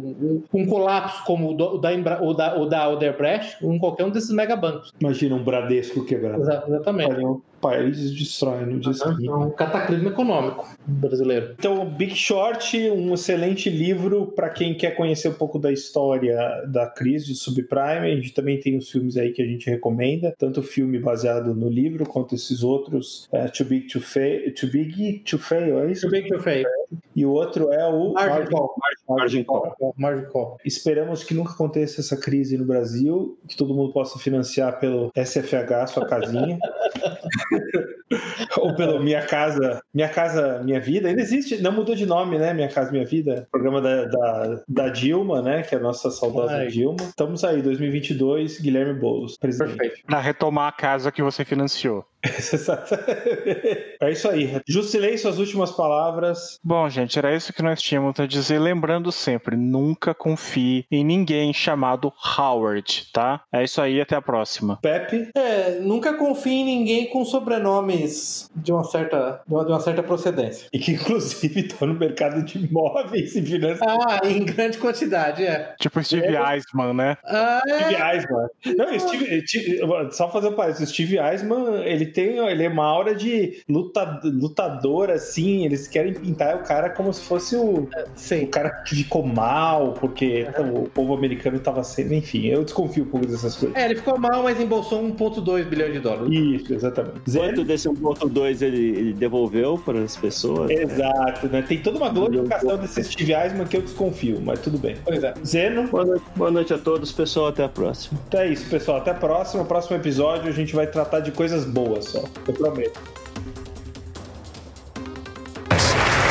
um, um colapso como o, do, o da, o da, o da Odebrecht, um, qualquer um desses megabancos. Imagina um Bradesco quebrado. Exatamente país destrói no dia seguinte. É um cataclismo econômico brasileiro. Então, Big Short, um excelente livro para quem quer conhecer um pouco da história da crise do subprime. A gente também tem os filmes aí que a gente recomenda, tanto o filme baseado no livro quanto esses outros, é, Too Big to Fail, Too Big to Fail, é isso? Too Big to Fail. E o outro é o Margin Call. Margin Call. Margin Call. Esperamos que nunca aconteça essa crise no Brasil, que todo mundo possa financiar pelo SFH sua casinha. Ou pelo Minha Casa, Minha Casa, Minha Vida. Ainda existe, não mudou de nome, né? Minha Casa, Minha Vida. Programa da, da, da Dilma, né? Que é a nossa saudosa Ai. Dilma. Estamos aí, 2022, Guilherme Boulos, presidente. Perfeito. Pra retomar a casa que você financiou. é isso aí. Justilei suas últimas palavras. Bom, gente, era isso que nós tínhamos a dizer. Lembrando sempre, nunca confie em ninguém chamado Howard, tá? É isso aí, até a próxima. Pepe? É, nunca confie em ninguém com sobrenomes de uma certa, de uma, de uma certa procedência. E que inclusive estão no mercado de imóveis e finanças. Ah, em grande quantidade, é. Tipo Steve é. Eisman, né? Ah, é. Steve Eisman. Não, Steve, Steve, só fazer um parênteses, o Steve Eisman, ele tem, ele é uma aura de luta, lutador, assim, eles querem pintar o cara como se fosse o, Sim. o cara que ficou mal, porque uhum. o povo americano tava sendo, enfim, eu desconfio um pouco dessas coisas. É, ele ficou mal, mas embolsou 1.2 bilhão de dólares. Isso, exatamente. Quanto desse 1.2 ele, ele devolveu para as pessoas? Exato, né? Tem toda uma glorificação desse Steve Eisman que eu desconfio, mas tudo bem. Pois é. Zeno. Boa noite, boa noite a todos, pessoal, até a próxima. Então é isso, pessoal, até a próxima. Próximo episódio a gente vai tratar de coisas boas só. Eu prometo.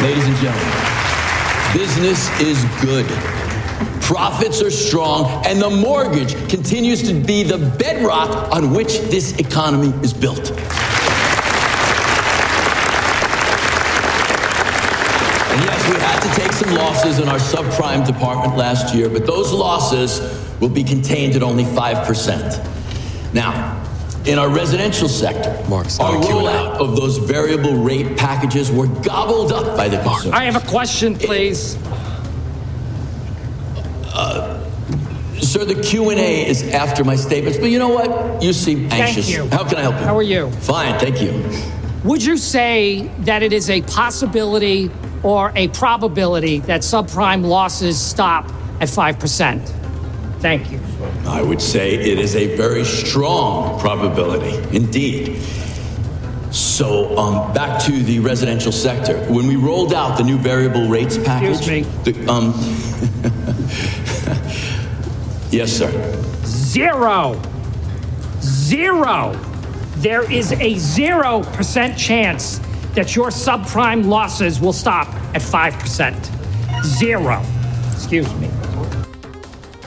Ladies and gentlemen, business is good. Profits are strong, and the mortgage continues to be the bedrock on which this economy is built. And yes, we had to take some losses in our subprime department last year, but those losses will be contained at only 5%. Now, in our residential sector, Mark's our rollout of those variable rate packages were gobbled up by the consumer. I have a question, please. Uh, sir, the Q&A is after my statements, but you know what? You seem anxious. Thank you. How can I help you? How are you? Fine, thank you. Would you say that it is a possibility or a probability that subprime losses stop at 5%? Thank you. I would say it is a very strong probability, indeed. So, um, back to the residential sector. When we rolled out the new variable rates package, Excuse me. The, um, yes, sir. Zero. Zero. There is a zero percent chance that your subprime losses will stop at 5%. Zero. Excuse me.